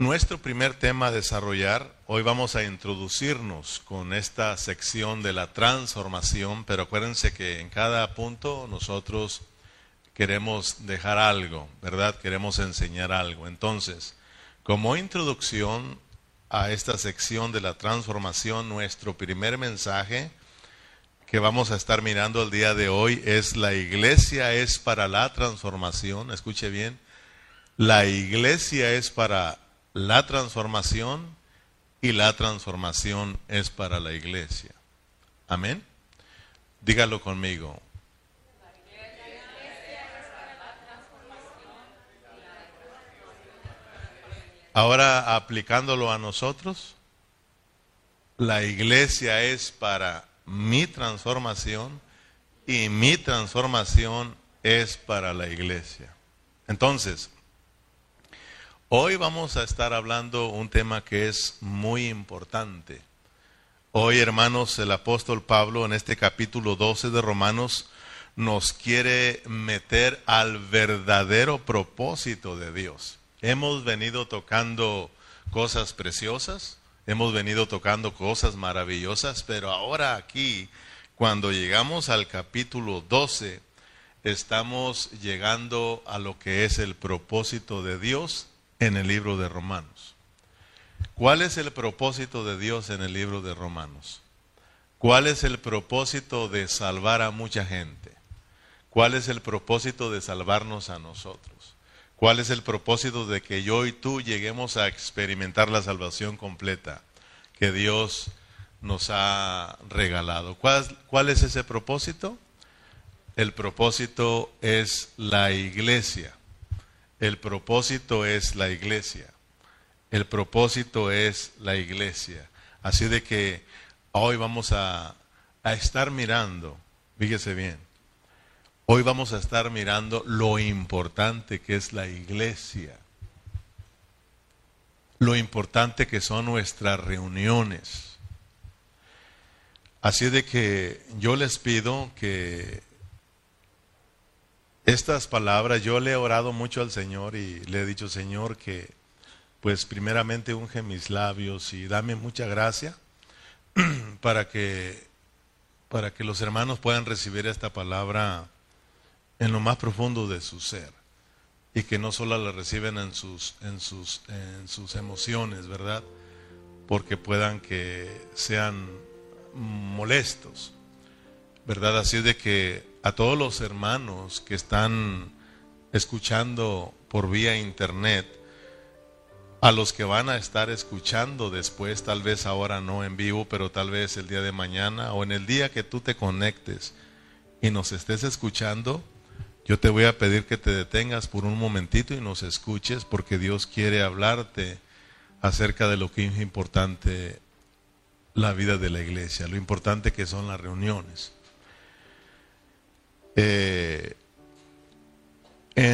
Nuestro primer tema a desarrollar, hoy vamos a introducirnos con esta sección de la transformación, pero acuérdense que en cada punto nosotros queremos dejar algo, ¿verdad? Queremos enseñar algo. Entonces, como introducción a esta sección de la transformación, nuestro primer mensaje que vamos a estar mirando el día de hoy es la iglesia es para la transformación, escuche bien, la iglesia es para la transformación y la transformación es para la iglesia. Amén. Dígalo conmigo. Ahora aplicándolo a nosotros, la iglesia es para mi transformación y mi transformación es para la iglesia. Entonces, Hoy vamos a estar hablando un tema que es muy importante. Hoy, hermanos, el apóstol Pablo en este capítulo 12 de Romanos nos quiere meter al verdadero propósito de Dios. Hemos venido tocando cosas preciosas, hemos venido tocando cosas maravillosas, pero ahora aquí, cuando llegamos al capítulo 12, estamos llegando a lo que es el propósito de Dios en el libro de Romanos. ¿Cuál es el propósito de Dios en el libro de Romanos? ¿Cuál es el propósito de salvar a mucha gente? ¿Cuál es el propósito de salvarnos a nosotros? ¿Cuál es el propósito de que yo y tú lleguemos a experimentar la salvación completa que Dios nos ha regalado? ¿Cuál, es ese propósito? El propósito es la iglesia. El propósito es la iglesia. El propósito es la iglesia. Así de que hoy vamos a, a estar mirando, fíjese bien, hoy vamos a estar mirando lo importante que es la iglesia. Lo importante que son nuestras reuniones. Así de que yo les pido que estas palabras, yo le he orado mucho al Señor y le he dicho, Señor, que pues primeramente unge mis labios y dame mucha gracia para que, para que los hermanos puedan recibir esta palabra en lo más profundo de su ser y que no solo la reciben en sus, en sus, en sus emociones, ¿verdad? Porque puedan que sean molestos, ¿verdad? Así de que a todos los hermanos que están escuchando por vía internet, a los que van a estar escuchando después, tal vez ahora no en vivo, pero tal vez el día de mañana o en el día que tú te conectes y nos estés escuchando, yo te voy a pedir que te detengas por un momentito y nos escuches porque Dios quiere hablarte acerca de lo que es importante la vida de la iglesia, lo importante que son las reuniones. Eh,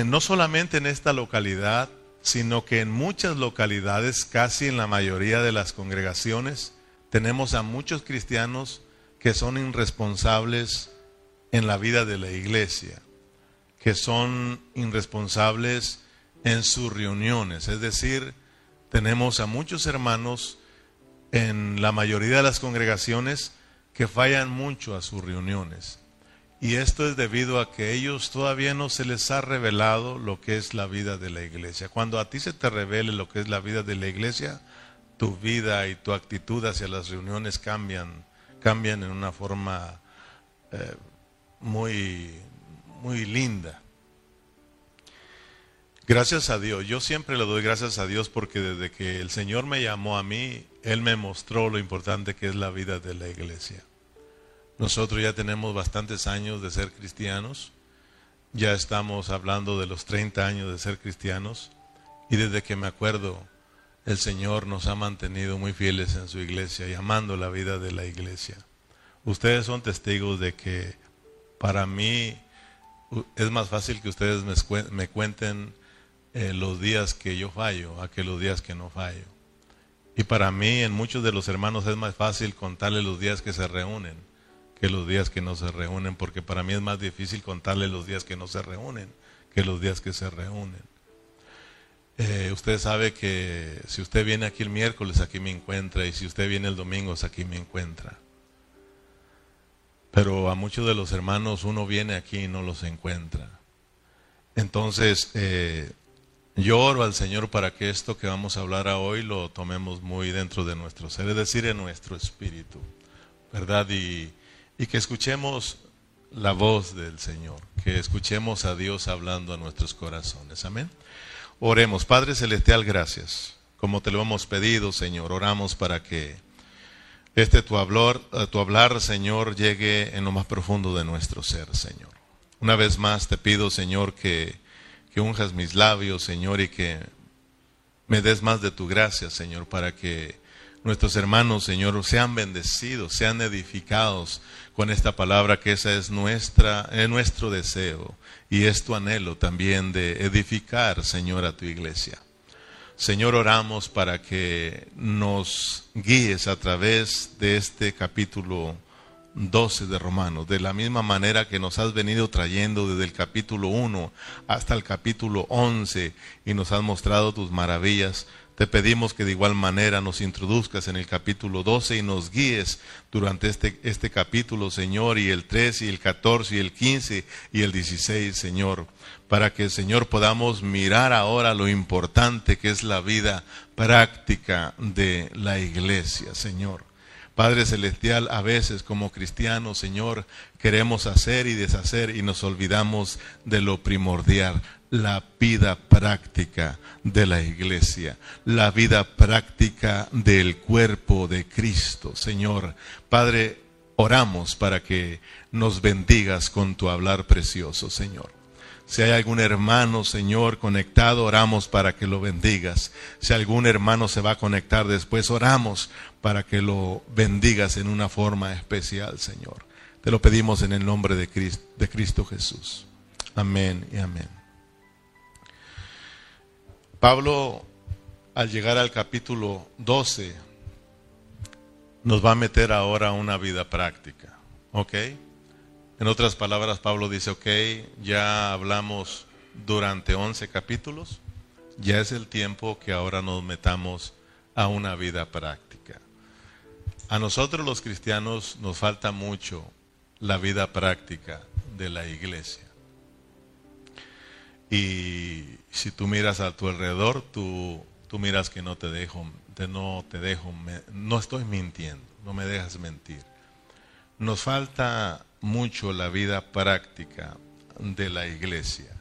no solamente en esta localidad, sino que en muchas localidades, casi en la mayoría de las congregaciones, tenemos a muchos cristianos que son irresponsables en la vida de la iglesia, que son irresponsables en sus reuniones. Es decir, tenemos a muchos hermanos en la mayoría de las congregaciones que fallan mucho a sus reuniones. Y esto es debido a que ellos todavía no se les ha revelado lo que es la vida de la iglesia. Cuando a ti se te revele lo que es la vida de la iglesia, tu vida y tu actitud hacia las reuniones cambian, cambian en una forma eh, muy, muy linda. Gracias a Dios, yo siempre le doy gracias a Dios porque desde que el Señor me llamó a mí, Él me mostró lo importante que es la vida de la iglesia. Nosotros ya tenemos bastantes años de ser cristianos, ya estamos hablando de los 30 años de ser cristianos y desde que me acuerdo el Señor nos ha mantenido muy fieles en su iglesia y amando la vida de la iglesia. Ustedes son testigos de que para mí es más fácil que ustedes me, cuenten eh, los días que yo fallo a que los días que no fallo. Y para mí en muchos de los hermanos es más fácil contarles los días que se reúnen que los días que no se reúnen, porque para mí es más difícil contarle los días que no se reúnen que los días que se reúnen. Eh, usted sabe que si usted viene aquí el miércoles, aquí me encuentra, y si usted viene el domingo, aquí me encuentra. Pero a muchos de los hermanos uno viene aquí y no los encuentra. Entonces, eh, yo oro al Señor para que esto que vamos a hablar hoy lo tomemos muy dentro de nuestro ser, es decir, en nuestro espíritu, ¿verdad? Y, y que escuchemos la voz del Señor, que escuchemos a Dios hablando a nuestros corazones. Amén. Oremos, Padre Celestial, gracias. Como te lo hemos pedido, Señor, oramos para que este tu hablar, eh, tu hablar, Señor, llegue en lo más profundo de nuestro ser, Señor. Una vez más te pido, Señor, que, que unjas mis labios, Señor, y que me des más de tu gracia, Señor, para que nuestros hermanos, Señor, sean bendecidos, sean edificados con esta palabra, que esa es nuestra, es nuestro deseo y es tu anhelo también de edificar, Señor, a tu iglesia. Señor, oramos para que nos guíes a través de este capítulo 12 de Romanos, de la misma manera que nos has venido trayendo desde el capítulo 1 hasta el capítulo 11 y nos has mostrado tus maravillas. Te pedimos que de igual manera nos introduzcas en el capítulo 12 y nos guíes durante este, este capítulo, Señor, y el 13 y el 14 y el 15 y el 16, Señor, para que, Señor, podamos mirar ahora lo importante que es la vida práctica de la iglesia, Señor. Padre Celestial, a veces como cristianos, Señor, queremos hacer y deshacer y nos olvidamos de lo primordial, la vida práctica de la iglesia, la vida práctica del cuerpo de Cristo. Señor, Padre, oramos para que nos bendigas con tu hablar precioso, Señor. Si hay algún hermano, Señor, conectado, oramos para que lo bendigas. Si algún hermano se va a conectar después, oramos para que lo bendigas en una forma especial, Señor. Te lo pedimos en el nombre de Cristo, de Cristo Jesús. Amén y amén. Pablo, al llegar al capítulo 12, nos va a meter ahora a una vida práctica. ¿Ok? En otras palabras, Pablo dice, ok, ya hablamos durante 11 capítulos, ya es el tiempo que ahora nos metamos a una vida práctica. A nosotros los cristianos nos falta mucho la vida práctica de la iglesia. Y si tú miras a tu alrededor, tú, tú miras que no te dejo, no te dejo, no estoy mintiendo, no me dejas mentir. Nos falta mucho la vida práctica de la iglesia.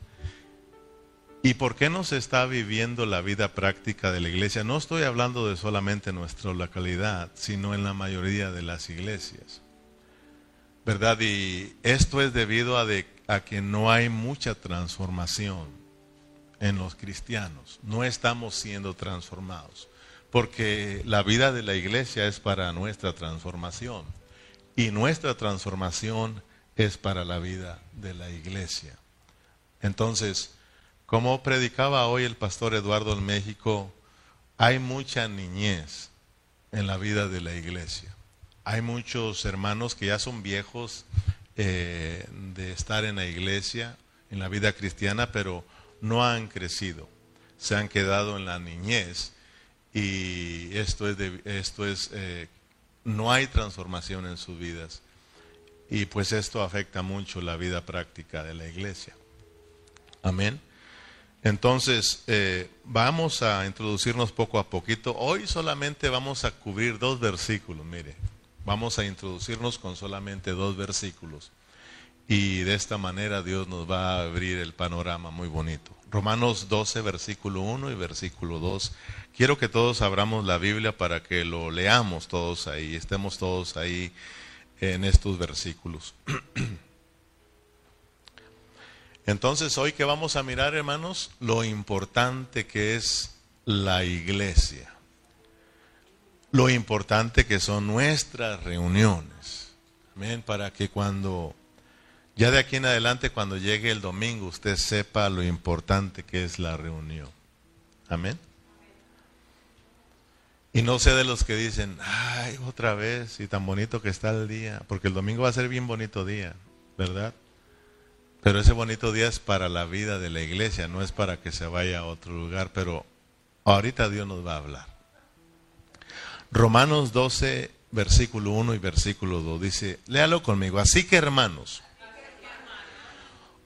¿Y por qué no se está viviendo la vida práctica de la iglesia? No estoy hablando de solamente nuestra localidad, sino en la mayoría de las iglesias. ¿Verdad? Y esto es debido a, de, a que no hay mucha transformación en los cristianos. No estamos siendo transformados. Porque la vida de la iglesia es para nuestra transformación. Y nuestra transformación es para la vida de la iglesia. Entonces, como predicaba hoy el pastor Eduardo en México, hay mucha niñez en la vida de la iglesia. Hay muchos hermanos que ya son viejos eh, de estar en la iglesia, en la vida cristiana, pero no han crecido. Se han quedado en la niñez y esto es, esto es eh, no hay transformación en sus vidas. Y pues esto afecta mucho la vida práctica de la iglesia. Amén. Entonces, eh, vamos a introducirnos poco a poquito. Hoy solamente vamos a cubrir dos versículos, mire. Vamos a introducirnos con solamente dos versículos. Y de esta manera Dios nos va a abrir el panorama muy bonito. Romanos 12, versículo 1 y versículo 2. Quiero que todos abramos la Biblia para que lo leamos todos ahí, estemos todos ahí en estos versículos. Entonces, hoy que vamos a mirar, hermanos, lo importante que es la iglesia. Lo importante que son nuestras reuniones. Amén, para que cuando, ya de aquí en adelante, cuando llegue el domingo, usted sepa lo importante que es la reunión. Amén. Y no sé de los que dicen, ay, otra vez, y tan bonito que está el día, porque el domingo va a ser bien bonito día, ¿verdad? Pero ese bonito día es para la vida de la iglesia, no es para que se vaya a otro lugar, pero ahorita Dios nos va a hablar. Romanos 12, versículo 1 y versículo 2 dice, léalo conmigo, así que hermanos,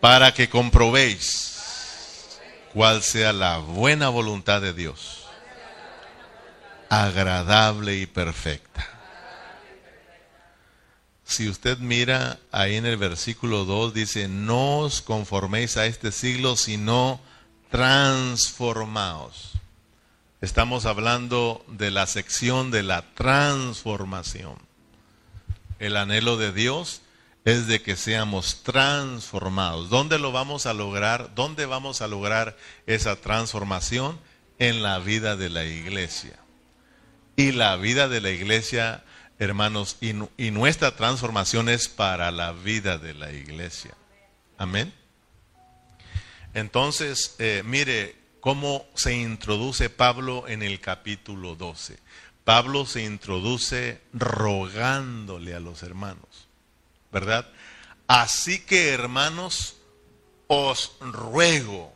para que comprobéis cuál sea la buena voluntad de Dios, agradable y perfecta. Si usted mira ahí en el versículo 2, dice, no os conforméis a este siglo, sino transformaos. Estamos hablando de la sección de la transformación. El anhelo de Dios es de que seamos transformados. ¿Dónde lo vamos a lograr? ¿Dónde vamos a lograr esa transformación? En la vida de la iglesia. Y la vida de la iglesia, hermanos, y, nuestra transformación es para la vida de la iglesia. Amén. Entonces, eh, mire cómo se introduce Pablo en el capítulo 12. Pablo se introduce rogándole a los hermanos. ¿Verdad? Así que hermanos, os ruego.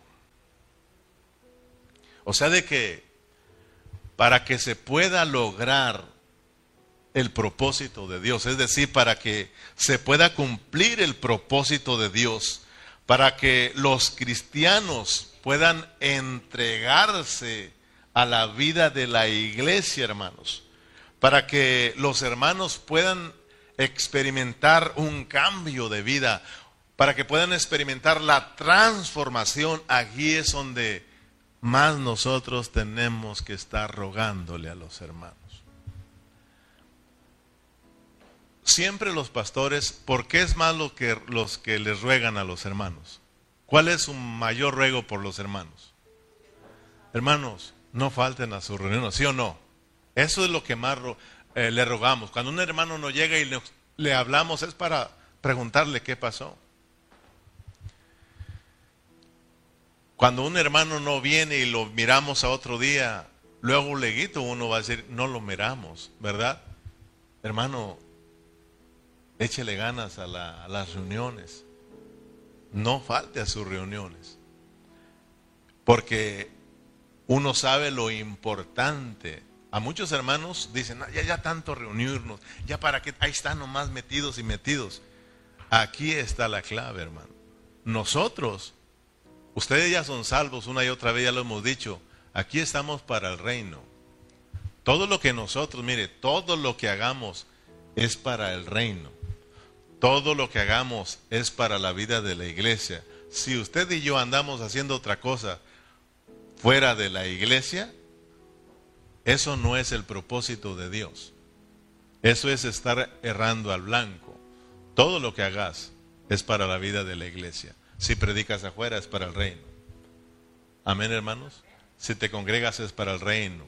O sea, de que para que se pueda lograr el propósito de Dios, es decir, para que se pueda cumplir el propósito de Dios, para que los cristianos puedan entregarse a la vida de la iglesia, hermanos, para que los hermanos puedan experimentar un cambio de vida, para que puedan experimentar la transformación, aquí es donde más nosotros tenemos que estar rogándole a los hermanos. Siempre los pastores, ¿por qué es más lo que los que les ruegan a los hermanos? ¿Cuál es su mayor ruego por los hermanos? Hermanos, no falten a su reunión, ¿sí o no? Eso es lo que más eh, le rogamos. Cuando un hermano no llega y le, hablamos es para preguntarle qué pasó. Cuando un hermano no viene y lo miramos a otro día, luego leguito uno va a decir, no lo miramos, ¿verdad? Hermano, échele ganas a las reuniones. No falte a sus reuniones. Porque uno sabe lo importante a muchos hermanos dicen, ya, ya tanto reunirnos, ya para qué, ahí están nomás metidos y metidos. Aquí está la clave, hermano. Nosotros, ustedes ya son salvos, una y otra vez ya lo hemos dicho, aquí estamos para el reino. Todo lo que nosotros, mire, todo lo que hagamos es para el reino. Todo lo que hagamos es para la vida de la iglesia. Si usted y yo andamos haciendo otra cosa fuera de la iglesia, eso no es el propósito de Dios. Eso es estar errando al blanco. Todo lo que hagas es para la vida de la iglesia. Si predicas afuera es para el reino. Amén, hermanos. Si te congregas es para el reino.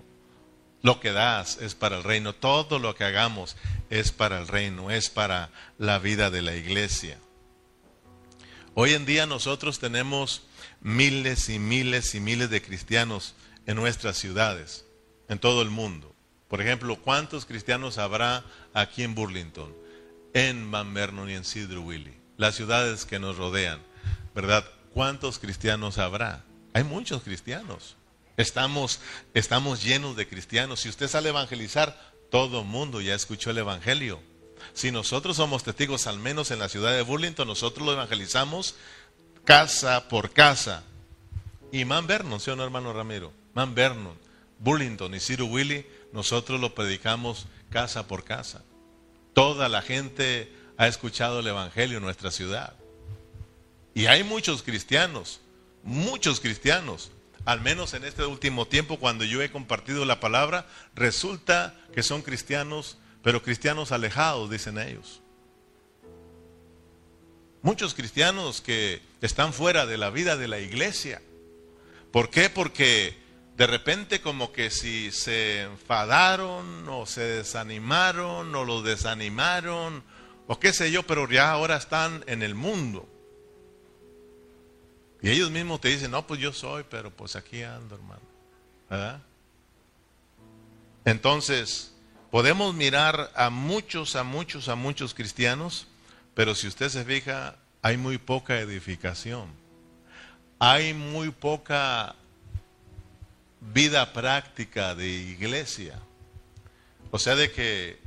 Lo que das es para el reino. Todo lo que hagamos es para el reino, es para la vida de la iglesia. Hoy en día nosotros tenemos miles y miles y miles de cristianos en nuestras ciudades en todo el mundo. Por ejemplo, ¿cuántos cristianos habrá aquí en Burlington, en Van Vernon y en Cedar? Las ciudades que nos rodean, ¿verdad? ¿Cuántos cristianos habrá? Hay muchos cristianos. Estamos, estamos llenos de cristianos. Si usted sale a evangelizar, todo el mundo ya escuchó el Evangelio. Si nosotros somos testigos, al menos en la ciudad de Burlington, nosotros lo evangelizamos casa por casa. Y Man Vernon, ¿sí o no, hermano Ramiro? Man Vernon. Burlington y Ciro Willy, nosotros lo predicamos casa por casa. Toda la gente ha escuchado el Evangelio en nuestra ciudad. Y hay muchos cristianos, muchos cristianos, al menos en este último tiempo cuando yo he compartido la palabra, resulta que son cristianos, pero cristianos alejados, dicen ellos. Muchos cristianos que están fuera de la vida de la iglesia. ¿Por qué? Porque de repente como que si se enfadaron o se desanimaron o lo desanimaron o qué sé yo, pero ya ahora están en el mundo. Y ellos mismos te dicen, no, pues yo soy, pero pues aquí ando, hermano. ¿Verdad? Entonces, podemos mirar a muchos, a muchos, a muchos cristianos, pero si usted se fija, hay muy poca edificación. Hay muy poca vida práctica de iglesia. O sea, de que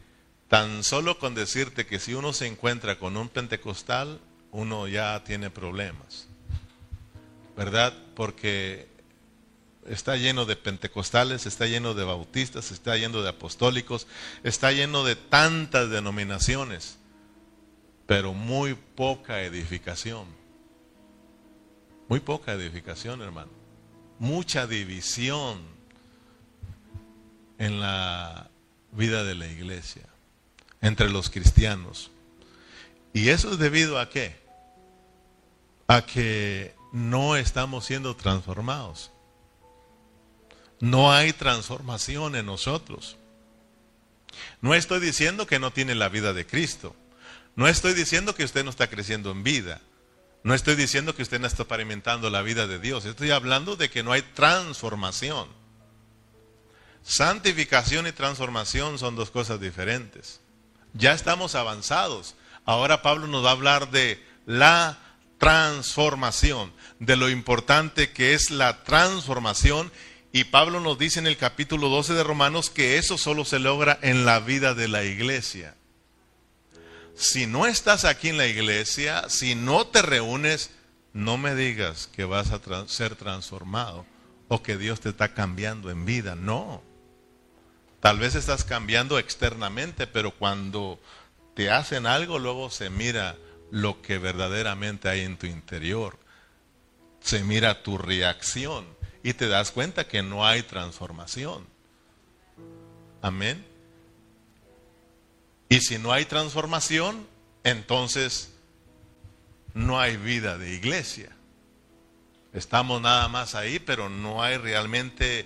tan solo con decirte que si uno se encuentra con un pentecostal, uno ya tiene problemas. ¿verdad? Porque está lleno de pentecostales, está lleno de bautistas, está lleno de apostólicos, está lleno de tantas denominaciones, pero muy poca edificación. Muy poca edificación, hermano. Mucha división en la vida de la iglesia, entre los cristianos. ¿Y eso es debido a qué? A que no estamos siendo transformados. No hay transformación en nosotros. No estoy diciendo que no tiene la vida de Cristo. No estoy diciendo que usted no está creciendo en vida. No estoy diciendo que usted no está experimentando la vida de Dios. Estoy hablando de que no hay transformación. Santificación y transformación son dos cosas diferentes. Ya estamos avanzados. Ahora Pablo nos va a hablar de la transformación, de lo importante que es la transformación. Y Pablo nos dice en el capítulo 12 de Romanos que eso solo se logra en la vida de la iglesia. Si no estás aquí en la iglesia, si no te reúnes, no me digas que vas a ser transformado o que Dios te está cambiando en vida. No. Tal vez estás cambiando externamente, pero cuando te hacen algo, luego se mira lo que verdaderamente hay en tu interior. Se mira tu reacción y te das cuenta que no hay transformación. Amén. Y si no hay transformación, entonces no hay vida de iglesia. Estamos nada más ahí, pero no hay realmente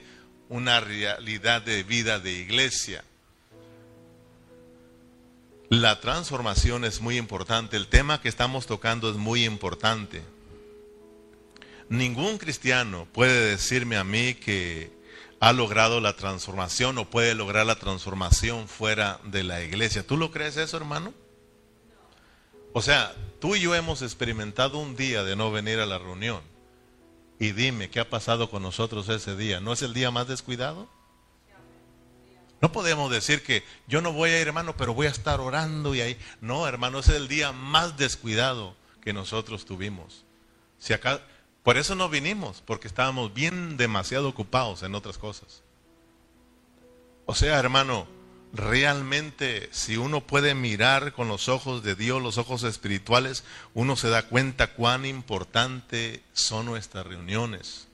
una realidad de vida de iglesia. La transformación es muy importante. El tema que estamos tocando es muy importante. Ningún cristiano puede decirme a mí que ha logrado la transformación o puede lograr la transformación fuera de la iglesia. ¿Tú lo crees eso, hermano? O sea, tú y yo hemos experimentado un día de no venir a la reunión. Y dime, ¿qué ha pasado con nosotros ese día? ¿No es el día más descuidado? No podemos decir que yo no voy a ir, hermano, pero voy a estar orando y ahí. No, hermano, ese es el día más descuidado que nosotros tuvimos. Si acá, por eso no vinimos, porque estábamos bien demasiado ocupados en otras cosas. O sea, hermano, realmente si uno puede mirar con los ojos de Dios, los ojos espirituales, uno se da cuenta cuán importante son nuestras reuniones.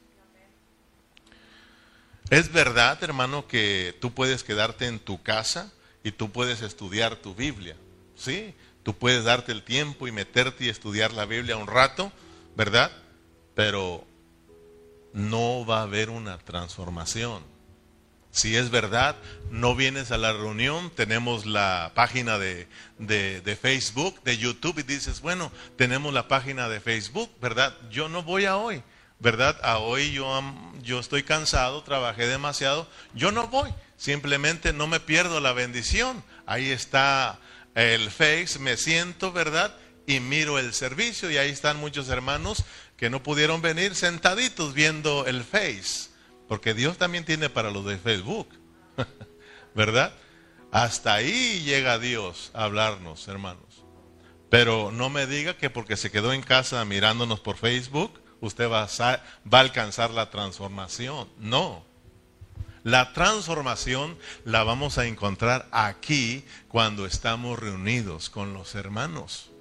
Es verdad, hermano, que tú puedes quedarte en tu casa y tú puedes estudiar tu Biblia. Sí, tú puedes darte el tiempo y meterte y estudiar la Biblia un rato, ¿verdad? Pero no va a haber una transformación. Si es verdad, no vienes a la reunión, tenemos la página de, de, Facebook, de YouTube, y dices, bueno, tenemos la página de Facebook, ¿verdad? Yo no voy a hoy. ¿verdad? A hoy yo, yo estoy cansado, trabajé demasiado, yo no voy, simplemente no me pierdo la bendición. Ahí está el Face, me siento, ¿verdad? Y miro el servicio y ahí están muchos hermanos que no pudieron venir sentaditos viendo el Face, porque Dios también tiene para los de Facebook, ¿verdad? Hasta ahí llega Dios a hablarnos, hermanos. Pero no me diga que porque se quedó en casa mirándonos por Facebook, usted va a, va a alcanzar la transformación. No. La transformación la vamos a encontrar aquí cuando estamos reunidos con los hermanos.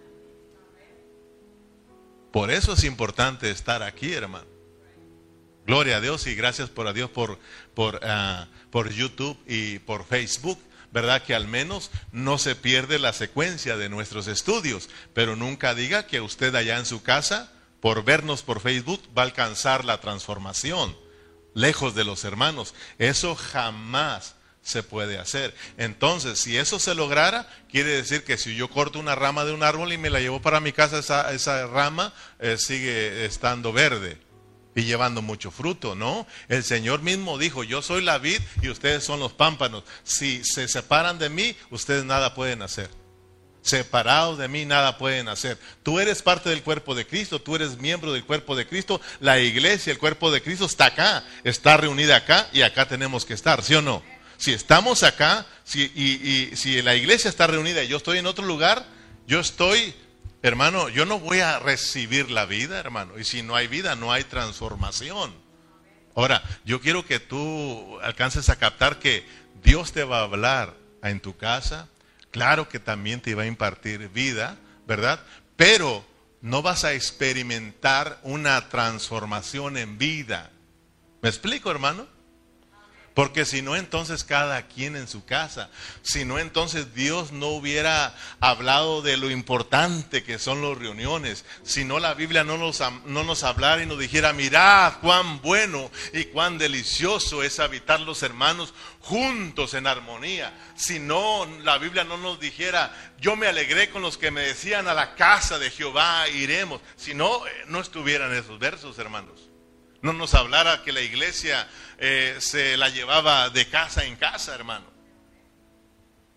Por eso es importante estar aquí, hermano. Gloria a Dios y gracias por a Dios por, por, ah, por YouTube y por Facebook. ¿verdad? Que al menos no se pierde la secuencia de nuestros estudios, pero nunca diga que usted allá en su casa, por vernos por Facebook, va a alcanzar la transformación, lejos de los hermanos. Eso jamás se puede hacer. Entonces, si eso se lograra, quiere decir que si yo corto una rama de un árbol y me la llevo para mi casa, esa, esa rama eh, sigue estando verde y llevando mucho fruto, ¿no? El Señor mismo dijo, yo soy la vid y ustedes son los pámpanos. Si se separan de mí, ustedes nada pueden hacer. Separados de mí, nada pueden hacer. Tú eres parte del cuerpo de Cristo, tú eres miembro del cuerpo de Cristo. La iglesia, el cuerpo de Cristo está acá, está reunida acá y acá tenemos que estar, ¿sí o no? Si estamos acá si, y, y si la iglesia está reunida y yo estoy en otro lugar, yo estoy Hermano, yo no voy a recibir la vida, hermano. Y si no hay vida, no hay transformación. Ahora, yo quiero que tú alcances a captar que Dios te va a hablar en tu casa. Claro que también te va a impartir vida, ¿verdad? Pero no vas a experimentar una transformación en vida. ¿Me explico, hermano? Porque si no, entonces cada quien en su casa. Si no, entonces Dios no hubiera hablado de lo importante que son las reuniones. Si no, la Biblia no nos, no nos hablara y nos dijera, mirad cuán bueno y cuán delicioso es habitar los hermanos juntos en armonía. Si no, la Biblia no nos dijera, yo me alegré con los que me decían a la casa de Jehová iremos. Si no, eh, no estuvieran esos versos, hermanos no nos hablara que la iglesia eh, se la llevaba de casa en casa, hermano.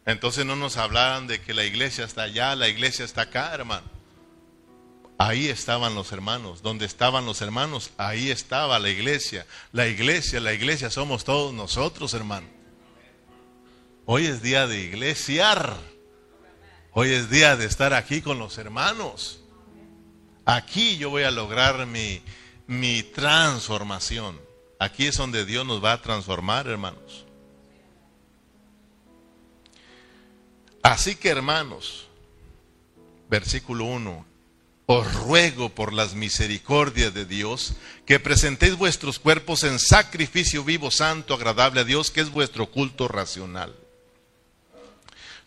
Entonces no nos hablaran de que la iglesia está allá, la iglesia está acá, hermano. Ahí estaban los hermanos. Donde estaban los hermanos, ahí estaba la iglesia. La iglesia, la iglesia somos todos nosotros, hermano. Hoy es día de iglesiar. Hoy es día de estar aquí con los hermanos. Aquí yo voy a lograr mi, mi transformación. Aquí es donde Dios nos va a transformar, hermanos. Así que, hermanos, versículo 1, os ruego por las misericordias de Dios que presentéis vuestros cuerpos en sacrificio vivo, santo, agradable a Dios, que es vuestro culto racional.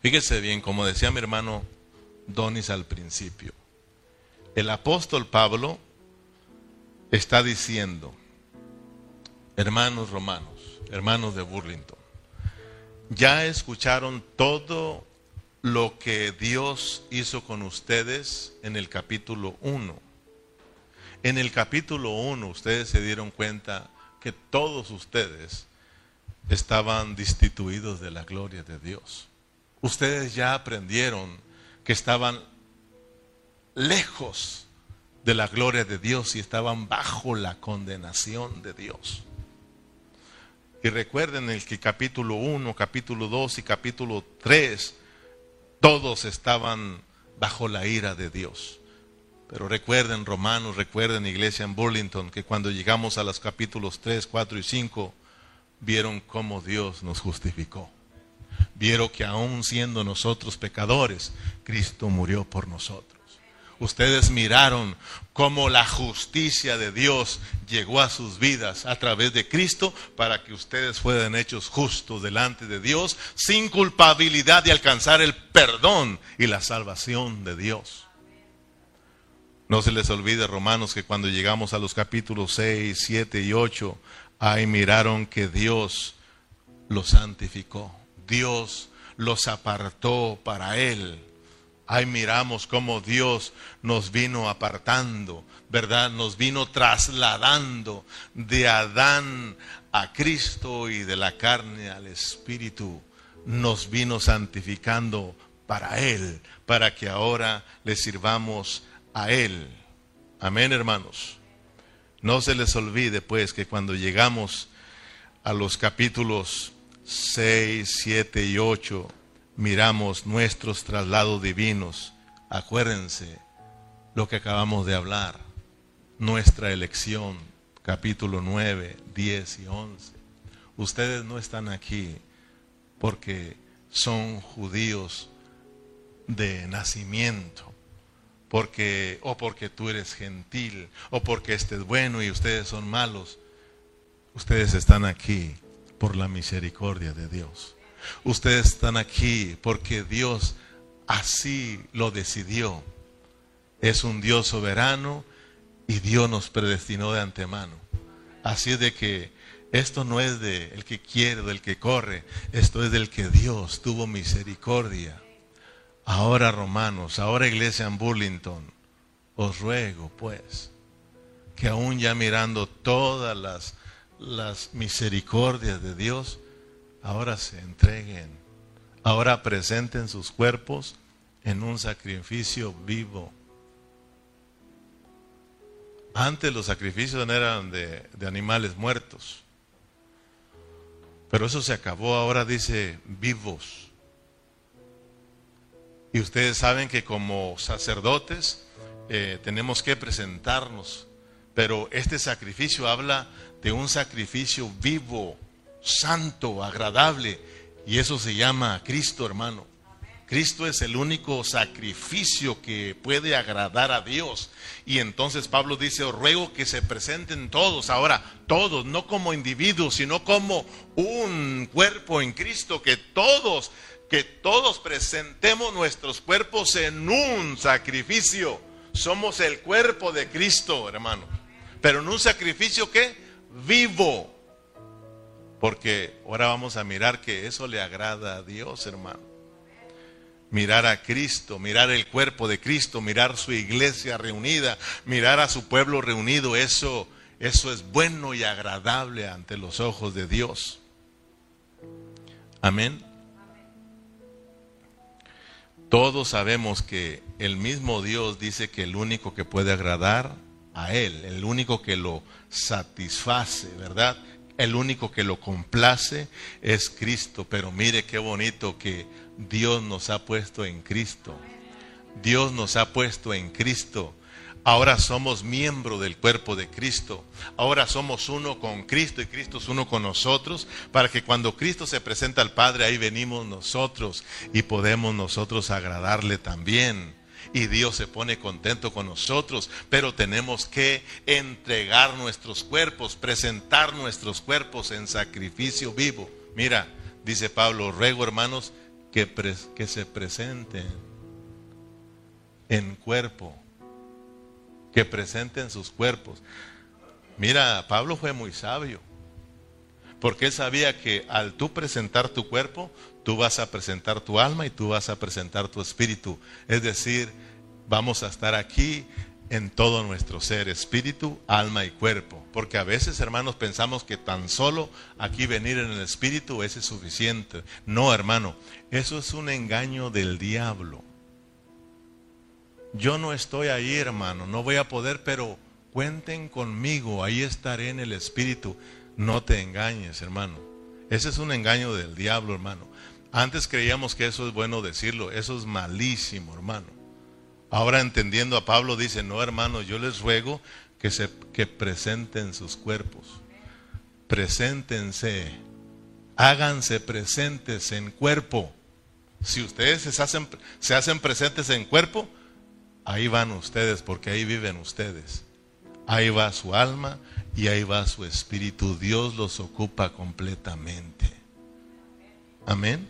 Fíjese bien, como decía mi hermano Donis al principio, el apóstol Pablo está diciendo, hermanos romanos, hermanos de Burlington, ya escucharon todo lo que Dios hizo con ustedes en el capítulo 1. En el capítulo 1 ustedes se dieron cuenta que todos ustedes estaban destituidos de la gloria de Dios. Ustedes ya aprendieron que estaban lejos de la gloria de Dios y estaban bajo la condenación de Dios. Y recuerden el que capítulo 1, capítulo 2 y capítulo 3, todos estaban bajo la ira de Dios. Pero recuerden, romanos, recuerden, iglesia en Burlington, que cuando llegamos a los capítulos 3, 4 y 5, vieron cómo Dios nos justificó. Vieron que aún siendo nosotros pecadores, Cristo murió por nosotros ustedes miraron cómo la justicia de Dios llegó a sus vidas a través de Cristo para que ustedes fueran hechos justos delante de Dios sin culpabilidad de alcanzar el perdón y la salvación de Dios. No se les olvide, Romanos, que cuando llegamos a los capítulos 6, 7 y 8, ahí miraron que Dios los santificó. Dios los apartó para Él Ahí miramos cómo Dios nos vino apartando, ¿verdad? Nos vino trasladando de Adán a Cristo y de la carne al Espíritu. Nos vino santificando para Él, para que ahora le sirvamos a Él. Amén, hermanos. No se les olvide, pues, que cuando llegamos a los capítulos 6, 7 y 8, miramos nuestros traslados divinos, acuérdense lo que acabamos de hablar, nuestra elección, capítulo 9, 10 y 11. Ustedes no están aquí porque son judíos de nacimiento, porque o porque tú eres gentil, o porque este es bueno y ustedes son malos. Ustedes están aquí por la misericordia de Dios. Ustedes están aquí porque Dios así lo decidió. Es un Dios soberano y Dios nos predestinó de antemano. Así de que esto no es de el que quiere, del que corre, esto es del que Dios tuvo misericordia. Ahora romanos, ahora iglesia en Burlington, os ruego pues que aún ya mirando todas las, las misericordias de Dios, ahora se entreguen, ahora presenten sus cuerpos en un sacrificio vivo. Antes los sacrificios eran de, de animales muertos, pero eso se acabó, ahora dice vivos. Y ustedes saben que como sacerdotes eh, tenemos que presentarnos, pero este sacrificio habla de un sacrificio vivo, santo, agradable, y eso se llama Cristo, hermano. Cristo es el único sacrificio que puede agradar a Dios. Y entonces Pablo dice, os ruego que se presenten todos, ahora todos, no como individuos, sino como un cuerpo en Cristo, que todos que todos presentemos nuestros cuerpos en un sacrificio. Somos el cuerpo de Cristo, hermano. Pero en un sacrificio que vivo. Porque ahora vamos a mirar que eso le agrada a Dios, hermano. Mirar a Cristo, mirar el cuerpo de Cristo, mirar su iglesia reunida, mirar a su pueblo reunido, eso eso es bueno y agradable ante los ojos de Dios. Amén. Todos sabemos que el mismo Dios dice que el único que puede agradar a Él, el único que lo satisface, ¿verdad? El único que lo complace es Cristo. Pero mire qué bonito que Dios nos ha puesto en Cristo. Dios nos ha puesto en Cristo Ahora somos miembro del cuerpo de Cristo. Ahora somos uno con Cristo y Cristo es uno con nosotros para que cuando Cristo se presenta al Padre, ahí venimos nosotros y podemos nosotros agradarle también. Y Dios se pone contento con nosotros, pero tenemos que entregar nuestros cuerpos, presentar nuestros cuerpos en sacrificio vivo. Mira, dice Pablo, ruego hermanos que, que se presenten en cuerpo que presenten sus cuerpos. Mira, Pablo fue muy sabio, porque él sabía que al tú presentar tu cuerpo, tú vas a presentar tu alma y tú vas a presentar tu espíritu. Es decir, vamos a estar aquí en todo nuestro ser, espíritu, alma y cuerpo. Porque a veces, hermanos, pensamos que tan solo aquí venir en el espíritu es suficiente. No, hermano, eso es un engaño del diablo. Yo no estoy ahí, hermano, no voy a poder, pero cuenten conmigo, ahí estaré en el Espíritu. No te engañes, hermano. Ese es un engaño del diablo, hermano. Antes creíamos que eso es bueno decirlo, eso es malísimo, hermano. Ahora entendiendo a Pablo dice, no, hermano, yo les ruego que se que presenten sus cuerpos. Preséntense. Háganse presentes en cuerpo. Si ustedes se hacen, se hacen presentes en cuerpo, Ahí van ustedes porque ahí viven ustedes. Ahí va su alma y ahí va su espíritu. Dios los ocupa completamente. Amén.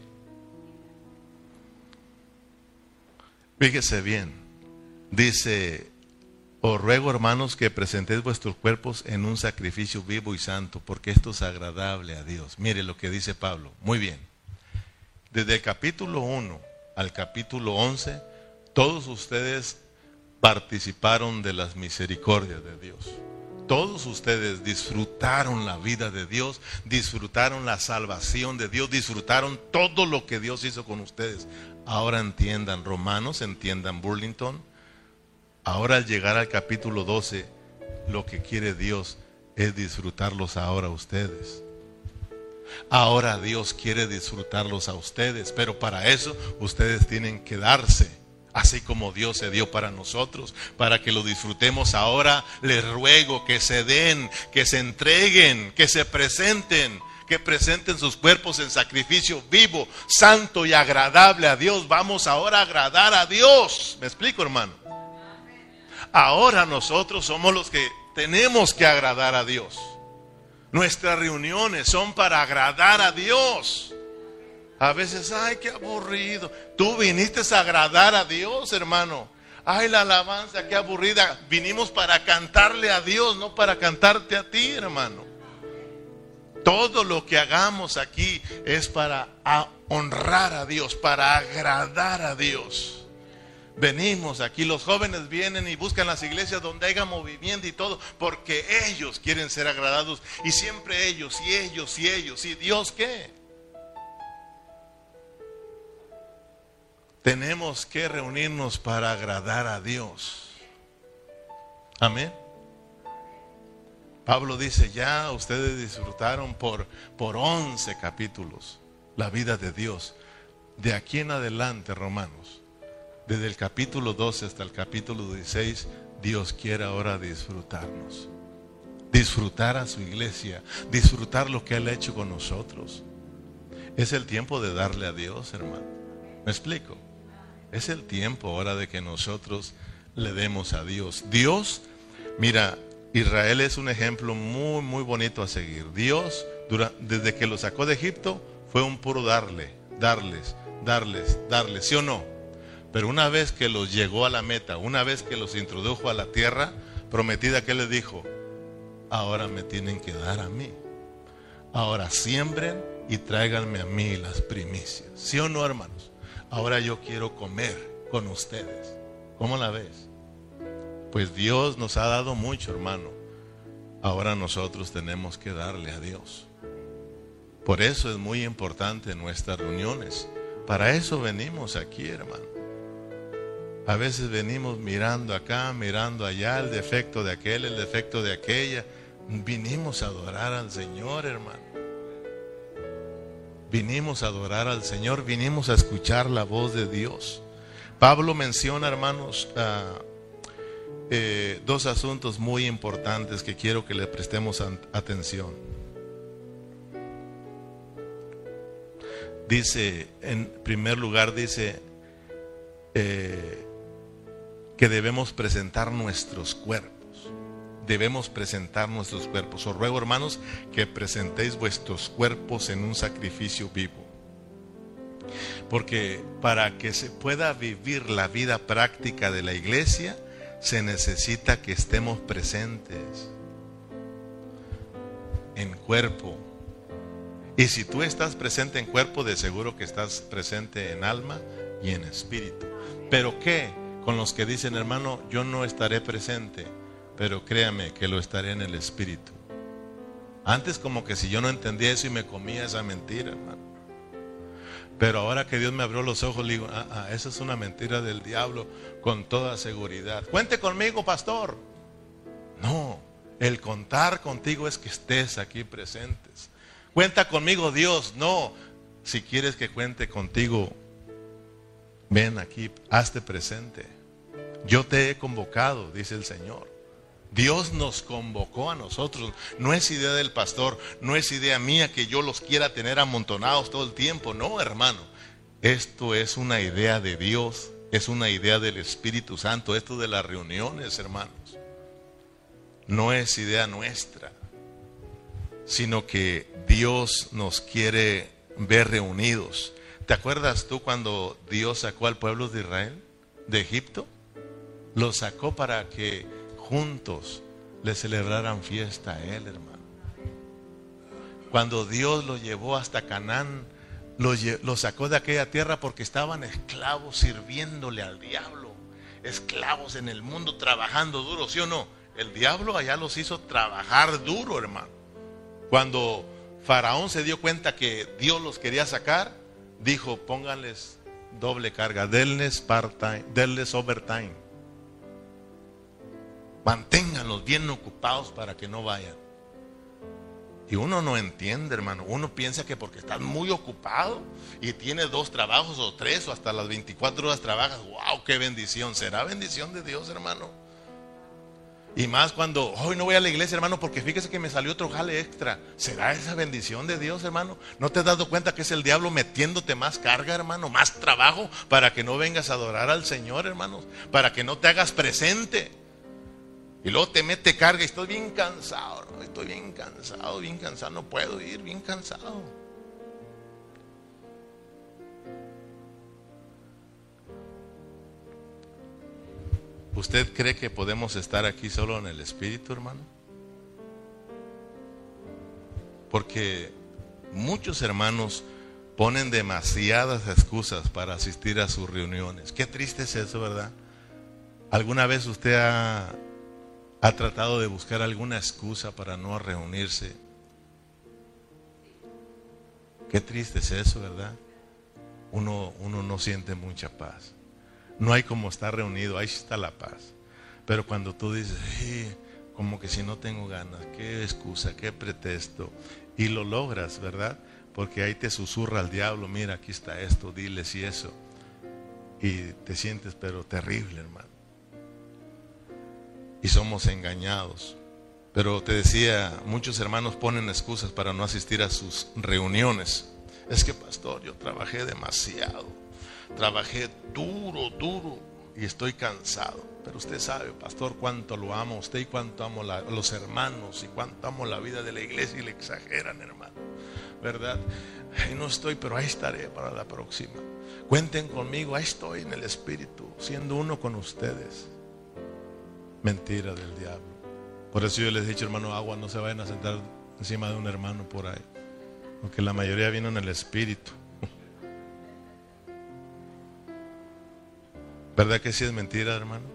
Fíjese bien. Dice, os ruego hermanos que presentéis vuestros cuerpos en un sacrificio vivo y santo, porque esto es agradable a Dios. Mire lo que dice Pablo. Muy bien. Desde el capítulo 1 al capítulo 11, todos ustedes participaron de las misericordias de Dios. Todos ustedes disfrutaron la vida de Dios, disfrutaron la salvación de Dios, disfrutaron todo lo que Dios hizo con ustedes. Ahora entiendan, romanos, entiendan Burlington. Ahora al llegar al capítulo 12, lo que quiere Dios es disfrutarlos ahora a ustedes. Ahora Dios quiere disfrutarlos a ustedes, pero para eso ustedes tienen que darse así como Dios se dio para nosotros, para que lo disfrutemos ahora. Les ruego que se den, que se entreguen, que se presenten, que presenten sus cuerpos en sacrificio vivo, santo y agradable a Dios. Vamos ahora a agradar a Dios. ¿Me explico, hermano? Ahora nosotros somos los que tenemos que agradar a Dios. Nuestras reuniones son para agradar a Dios. A veces, ay, qué aburrido. Tú viniste a agradar a Dios, hermano. Ay, la alabanza, qué aburrida. Vinimos para cantarle a Dios, no para cantarte a ti, hermano. Todo lo que hagamos aquí es para honrar a Dios, para agradar a Dios. Venimos aquí, los jóvenes vienen y buscan las iglesias donde haya movimiento y todo, porque ellos quieren ser agradados. Y siempre ellos, y ellos, y ellos, y Dios qué. Tenemos que reunirnos para agradar a Dios. Amén. Pablo dice, ya ustedes disfrutaron por, por 11 capítulos la vida de Dios. De aquí en adelante, romanos, desde el capítulo 12 hasta el capítulo 16, Dios quiere ahora disfrutarnos. Disfrutar a su iglesia, disfrutar lo que Él ha hecho con nosotros. Es el tiempo de darle a Dios, hermano. ¿Me explico? Es el tiempo ahora de que nosotros le demos a Dios. Dios, mira, Israel es un ejemplo muy, muy bonito a seguir. Dios, desde que lo sacó de Egipto, fue un puro darle, darles, darles, darles, ¿sí o no? Pero una vez que los llegó a la meta, una vez que los introdujo a la tierra prometida, ¿qué les dijo? Ahora me tienen que dar a mí. Ahora siembren y tráiganme a mí las primicias. ¿Sí o no, hermanos? Ahora yo quiero comer con ustedes. ¿Cómo la ves? Pues Dios nos ha dado mucho, hermano. Ahora nosotros tenemos que darle a Dios. Por eso es muy importante nuestras reuniones. Para eso venimos aquí, hermano. A veces venimos mirando acá, mirando allá, el defecto de aquel, el defecto de aquella. Vinimos a adorar al Señor, hermano. Vinimos a adorar al Señor, vinimos a escuchar la voz de Dios. Pablo menciona, hermanos, eh, dos asuntos muy importantes que quiero que le prestemos atención. Dice, en primer lugar, dice, eh, que debemos presentar nuestros cuerpos. Debemos presentar nuestros cuerpos. Os ruego, hermanos, que presentéis vuestros cuerpos en un sacrificio vivo. Porque para que se pueda vivir la vida práctica de la iglesia, se necesita que estemos presentes en cuerpo. Y si tú estás presente en cuerpo, de seguro que estás presente en alma y en espíritu. ¿Pero qué? con los que dicen, hermano, yo no estaré presente, pero créame que lo estaré en el Espíritu. Antes como que si yo no entendía eso y me comía esa mentira, hermano. Pero ahora que Dios me abrió los ojos, le digo, ah, ah, esa es una mentira del diablo con toda seguridad. Cuente conmigo, pastor. No, el contar contigo es que estés aquí presentes. Cuenta conmigo, Dios. No, si quieres que cuente contigo, ven aquí, hazte presente. Yo te he convocado, dice el Señor. Dios nos convocó a nosotros. No es idea del pastor, no es idea mía que yo los quiera tener amontonados todo el tiempo. No, hermano. Esto es una idea de Dios, es una idea del Espíritu Santo. Esto de las reuniones, hermanos. No es idea nuestra, sino que Dios nos quiere ver reunidos. ¿Te acuerdas tú cuando Dios sacó al pueblo de Israel de Egipto? Lo sacó para que juntos le celebraran fiesta a él, hermano. Cuando Dios lo llevó hasta Canaán, lo, sacó de aquella tierra porque estaban esclavos sirviéndole al diablo. Esclavos en el mundo trabajando duro, ¿sí o no? El diablo allá los hizo trabajar duro, hermano. Cuando Faraón se dio cuenta que Dios los quería sacar, dijo, pónganles doble carga, denles part-time, denles overtime. Manténganlos bien ocupados para que no vayan. Y uno no entiende, hermano. Uno piensa que porque estás muy ocupado y tienes dos trabajos o tres o hasta las 24 horas trabajas, wow, qué bendición. ¿Será bendición de Dios, hermano? Y más cuando hoy no voy a la iglesia, hermano, porque fíjese que me salió otro jale extra. ¿Será esa bendición de Dios, hermano? ¿No te has dado cuenta que es el diablo metiéndote más carga, hermano? Más trabajo para que no vengas a adorar al Señor, hermanos. Para que no te hagas presente. Y luego te mete carga y estoy bien cansado, estoy bien cansado, bien cansado, no puedo ir, bien cansado. ¿Usted cree que podemos estar aquí solo en el Espíritu, hermano? Porque muchos hermanos ponen demasiadas excusas para asistir a sus reuniones. Qué triste es eso, ¿verdad? ¿Alguna vez usted ha, ha tratado de buscar alguna excusa para no reunirse? Qué triste es eso, ¿verdad? Uno, uno no siente mucha paz. No hay como estar reunido, ahí está la paz. Pero cuando tú dices, como que si no tengo ganas, qué excusa, qué pretexto, y lo logras, ¿verdad? Porque ahí te susurra el diablo, mira, aquí está esto, diles y eso. Y te sientes pero terrible, hermano. Y somos engañados. Pero te decía, muchos hermanos ponen excusas para no asistir a sus reuniones. Es que, pastor, yo trabajé demasiado. Trabajé duro, duro y estoy cansado. Pero usted sabe, pastor, cuánto lo amo usted y cuánto amo los hermanos y cuánto amo la vida de la iglesia y le exageran, hermano. ¿Verdad? No estoy, pero ahí estaré para la próxima. Cuenten conmigo, ahí estoy en el Espíritu, siendo uno con ustedes. Mentira del diablo. Por eso yo les he dicho, hermano, agua, no se vayan a sentar encima de un hermano por ahí. Porque la mayoría vino en el Espíritu. ¿Verdad que sí es mentira, hermano?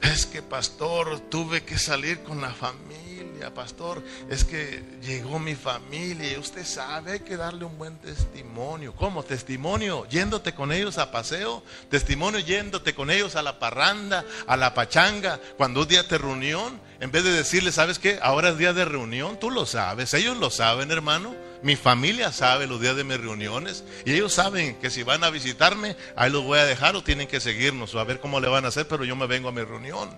Es que, pastor, tuve que salir con la familia, pastor. Es que llegó mi familia y usted sabe, hay que darle un buen testimonio. ¿Cómo? Testimonio, yéndote con ellos a paseo. Testimonio, yéndote con ellos a la parranda, a la pachanga. Cuando un día te reunión, en vez de decirle, ¿sabes qué? Ahora es día de reunión, tú lo sabes. Ellos lo saben, hermano. Mi familia sabe los días de mis reuniones y ellos saben que si van a visitarme, ahí los voy a dejar o tienen que seguirnos o a ver cómo le van a hacer, pero yo me vengo a mi reunión.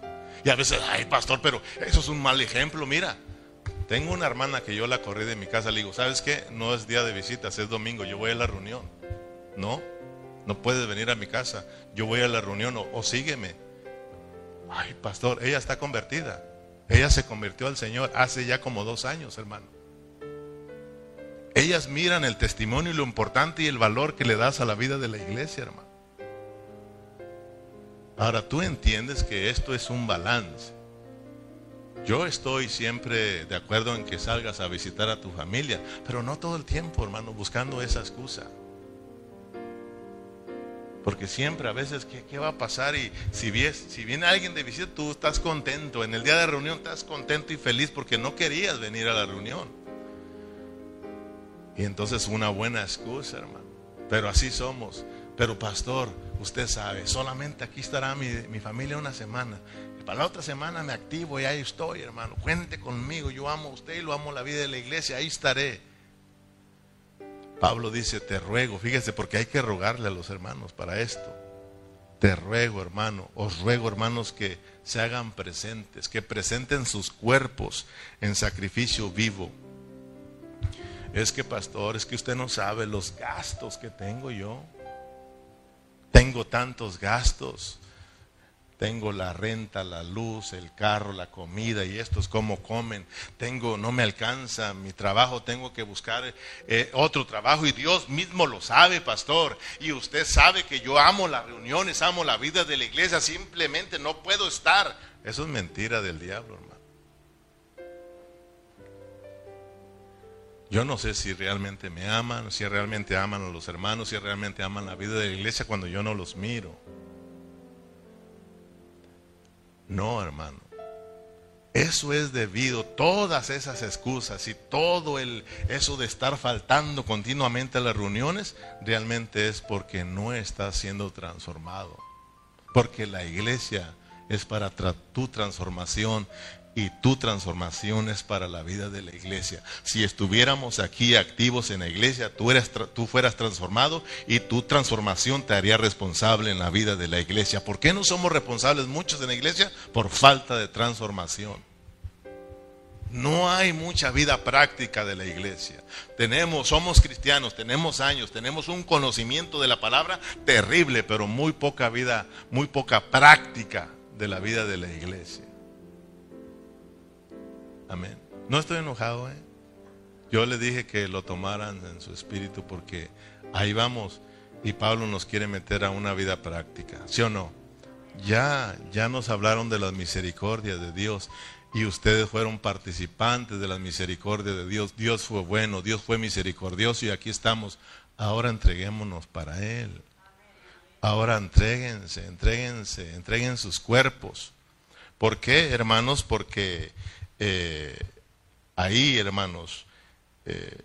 Y a veces, ay pastor, pero eso es un mal ejemplo, mira. Tengo una hermana que yo la corrí de mi casa, le digo, ¿sabes qué? No es día de visitas, es domingo, yo voy a la reunión. No, no puedes venir a mi casa, yo voy a la reunión o, o sígueme. Ay, pastor, ella está convertida. Ella se convirtió al Señor hace ya como dos años, hermano. Ellas miran el testimonio y lo importante y el valor que le das a la vida de la iglesia, hermano. Ahora tú entiendes que esto es un balance. Yo estoy siempre de acuerdo en que salgas a visitar a tu familia, pero no todo el tiempo, hermano, buscando esa excusa. Porque siempre a veces, ¿qué, va a pasar? Y si, si viene alguien de visita, tú estás contento. En el día de reunión estás contento y feliz porque no querías venir a la reunión. Y entonces una buena excusa, hermano. Pero así somos. Pero pastor, usted sabe, solamente aquí estará mi, mi familia una semana. Y para la otra semana me activo y ahí estoy, hermano. Cuente conmigo, yo amo a usted y lo amo la vida de la iglesia, ahí estaré. Pablo dice, te ruego, fíjese, porque hay que rogarle a los hermanos para esto. Te ruego, hermano, os ruego, hermanos, que se hagan presentes, que presenten sus cuerpos en sacrificio vivo es que, pastor, es que usted no sabe los gastos que tengo yo. Tengo tantos gastos. Tengo la renta, la luz, el carro, la comida y estos cómo comen. Tengo, no me alcanza mi trabajo, tengo que buscar eh, otro trabajo y Dios mismo lo sabe, pastor. Y usted sabe que yo amo las reuniones, amo la vida de la iglesia, simplemente no puedo estar. Eso es mentira del diablo, hermano. Yo no sé si realmente me aman, si realmente aman a los hermanos, si realmente aman la vida de la iglesia cuando yo no los miro. No, hermano. Eso es debido, todas esas excusas y todo el, eso de estar faltando continuamente a las reuniones, realmente es porque no está siendo transformado. Porque la iglesia es para tu transformación y tu transformación es para la vida de la iglesia. Si estuviéramos aquí activos en la iglesia, tú, fueras transformado y tu transformación te haría responsable en la vida de la iglesia. ¿Por qué no somos responsables muchos en la iglesia? Por falta de transformación. No hay mucha vida práctica de la iglesia. Tenemos, somos cristianos, tenemos años, tenemos un conocimiento de la palabra terrible, pero muy poca vida, muy poca práctica de la vida de la iglesia. Amén. No estoy enojado, ¿eh? Yo le dije que lo tomaran en su espíritu porque ahí vamos y Pablo nos quiere meter a una vida práctica, ¿sí o no? Ya, ya nos hablaron de las misericordias de Dios y ustedes fueron participantes de las misericordias de Dios. Dios fue bueno, Dios fue misericordioso y aquí estamos. Ahora entreguémonos para Él. Ahora entréguense, entréguense, entreguen sus cuerpos. ¿Por qué, hermanos? Porque eh, ahí, hermanos, eh,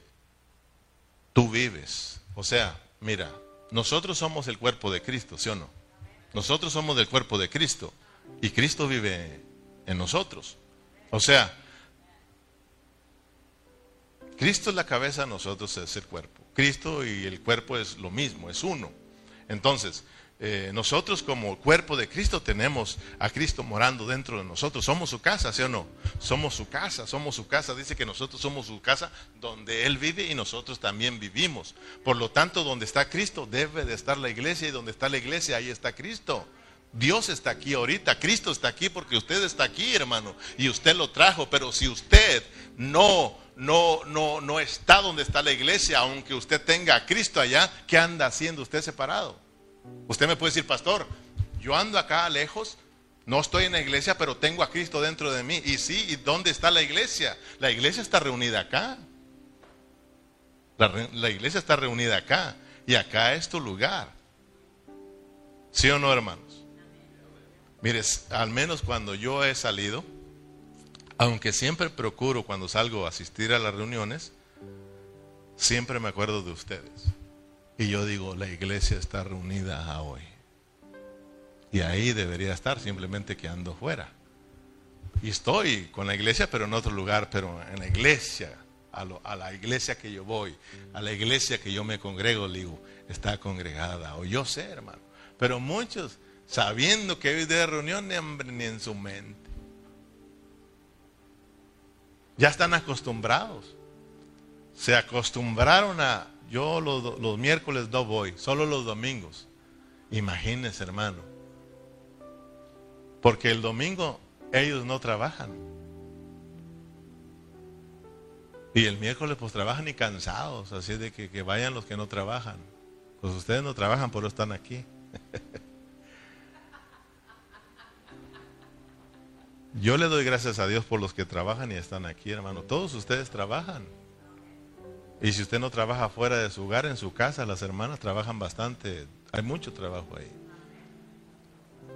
tú vives. O sea, mira, nosotros somos el cuerpo de Cristo, ¿sí o no? Nosotros somos del cuerpo de Cristo y Cristo vive en nosotros. O sea, Cristo es la cabeza, nosotros es el cuerpo. Cristo y el cuerpo es lo mismo, es uno. Entonces, eh, nosotros como cuerpo de Cristo tenemos a Cristo morando dentro de nosotros. Somos su casa, ¿sí o no? Somos su casa, somos su casa. Dice que nosotros somos su casa donde Él vive y nosotros también vivimos. Por lo tanto, donde está Cristo debe de estar la iglesia y donde está la iglesia, ahí está Cristo. Dios está aquí ahorita, Cristo está aquí porque usted está aquí, hermano, y usted lo trajo, pero si usted no no no no está donde está la iglesia, aunque usted tenga a Cristo allá, ¿qué anda haciendo usted separado? Usted me puede decir, pastor, yo ando acá lejos, no estoy en la iglesia, pero tengo a Cristo dentro de mí. Y sí, ¿y dónde está la iglesia? La iglesia está reunida acá. La, iglesia está reunida acá. Y acá es tu lugar. ¿Sí o no, hermanos? Mires, al menos cuando yo he salido, aunque siempre procuro cuando salgo asistir a las reuniones, siempre me acuerdo de ustedes. Y yo digo, la iglesia está reunida hoy. Y ahí debería estar, simplemente que ando fuera. Y estoy con la iglesia, pero en otro lugar, pero en la iglesia, a, a la iglesia que yo voy, a la iglesia que yo me congrego, digo, está congregada. O yo sé, hermano. Pero muchos, sabiendo que hoy de reunión, ni, ni en su mente. Ya están acostumbrados. Se acostumbraron a yo los, miércoles no voy, solo los domingos. Imagínense, hermano. Porque el domingo ellos no trabajan. Y el miércoles pues trabajan y cansados, así de que, que vayan los que no trabajan. Pues ustedes no trabajan, por eso están aquí. Yo le doy gracias a Dios por los que trabajan y están aquí, hermano. Todos ustedes trabajan. Y si usted no trabaja fuera de su hogar, en su casa, las hermanas trabajan bastante. Hay mucho trabajo ahí.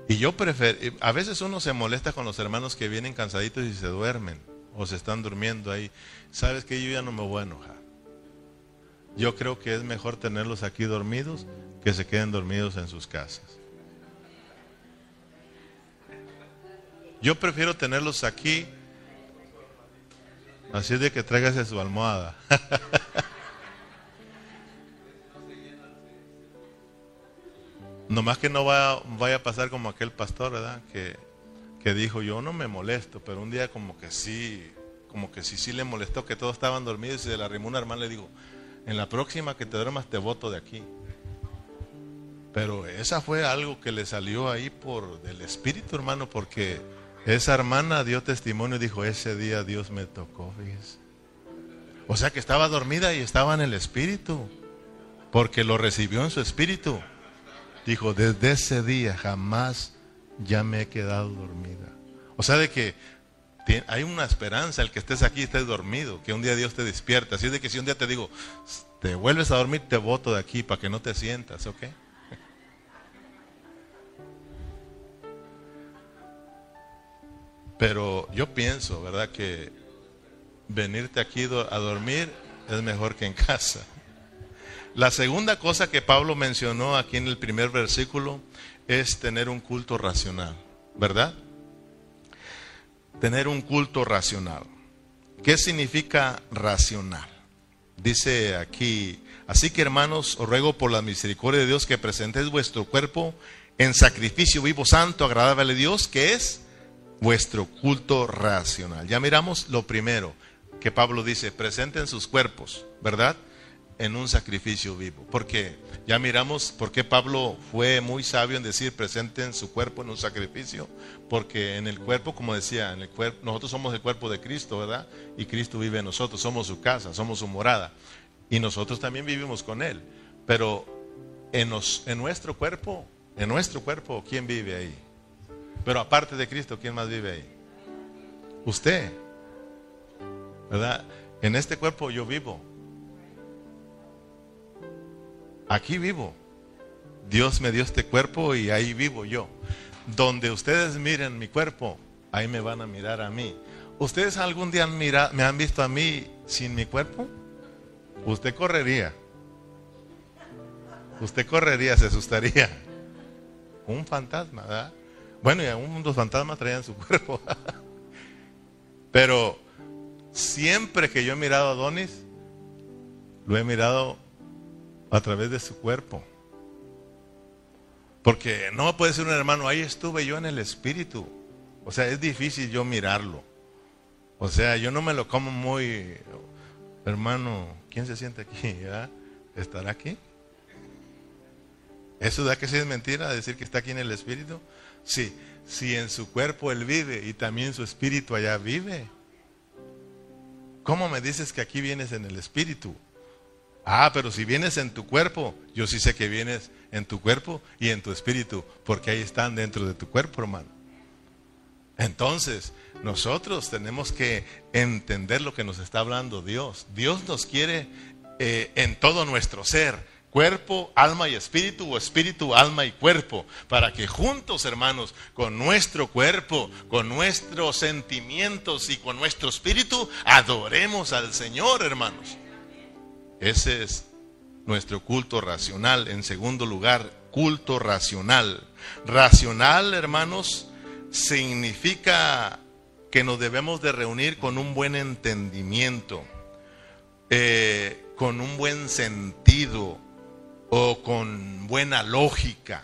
Y yo prefiero, a veces uno se molesta con los hermanos que vienen cansaditos y se duermen o se están durmiendo ahí. Sabes que yo ya no me voy a enojar. Yo creo que es mejor tenerlos aquí dormidos que se queden dormidos en sus casas. Yo prefiero tenerlos aquí Así de que tráigase su almohada. Nomás que no vaya, a pasar como aquel pastor, ¿verdad? Que, que, dijo, yo no me molesto, pero un día como que sí, como que sí, sí le molestó que todos estaban dormidos y se le arrimó una hermana le digo, en la próxima que te duermas te voto de aquí. Pero esa fue algo que le salió ahí por del espíritu, hermano, porque esa hermana dio testimonio y dijo, ese día Dios me tocó, O sea que estaba dormida y estaba en el espíritu, porque lo recibió en su espíritu. Dijo, desde ese día jamás ya me he quedado dormida. O sea de que hay una esperanza, el que estés aquí estés dormido, que un día Dios te despierta. Así de que si un día te digo, te vuelves a dormir, te voto de aquí para que no te sientas, ¿ok? Pero yo pienso, ¿verdad? Que venirte aquí a dormir es mejor que en casa. La segunda cosa que Pablo mencionó aquí en el primer versículo es tener un culto racional, ¿verdad? Tener un culto racional. ¿Qué significa racional? Dice aquí, así que hermanos, os ruego por la misericordia de Dios que presentéis vuestro cuerpo en sacrificio vivo, santo, agradable a Dios, que es vuestro culto racional. Ya miramos lo primero que Pablo dice, presenten sus cuerpos, ¿verdad? en un sacrificio vivo. Porque ya miramos por qué Pablo fue muy sabio en decir presente en su cuerpo en un sacrificio. Porque en el cuerpo, como decía, en el cuerpo, nosotros somos el cuerpo de Cristo, ¿verdad? Y Cristo vive en nosotros, somos su casa, somos su morada. Y nosotros también vivimos con Él. Pero en, en nuestro cuerpo, en nuestro cuerpo, ¿quién vive ahí? Pero aparte de Cristo, ¿quién más vive ahí? Usted. ¿Verdad? En este cuerpo yo vivo. Aquí vivo. Dios me dio este cuerpo y ahí vivo yo. Donde ustedes miren mi cuerpo, ahí me van a mirar a mí. ¿Ustedes algún día me han visto a mí sin mi cuerpo? Usted correría. Usted correría, se asustaría. Un fantasma, ¿verdad? Bueno, y aún los fantasmas traían su cuerpo. Pero siempre que yo he mirado a Donis, lo he mirado a través de su cuerpo. Porque no puede ser un hermano, ahí estuve yo en el espíritu. O sea, es difícil yo mirarlo. O sea, yo no me lo como muy, hermano, ¿quién se siente aquí? ¿Estará aquí? ¿Eso da que sí es mentira decir que está aquí en el espíritu? Sí, si en su cuerpo él vive y también su espíritu allá vive. ¿Cómo me dices que aquí vienes en el espíritu? Ah, pero si vienes en tu cuerpo, yo sí sé que vienes en tu cuerpo y en tu espíritu, porque ahí están dentro de tu cuerpo, hermano. Entonces, nosotros tenemos que entender lo que nos está hablando Dios. Dios nos quiere eh, en todo nuestro ser cuerpo, alma y espíritu, o espíritu, alma y cuerpo, para que juntos, hermanos, con nuestro cuerpo, con nuestros sentimientos y con nuestro espíritu, adoremos al Señor, hermanos. Ese es nuestro culto racional. En segundo lugar, culto racional. Racional, hermanos, significa que nos debemos de reunir con un buen entendimiento, eh, con un buen sentido, o con buena lógica.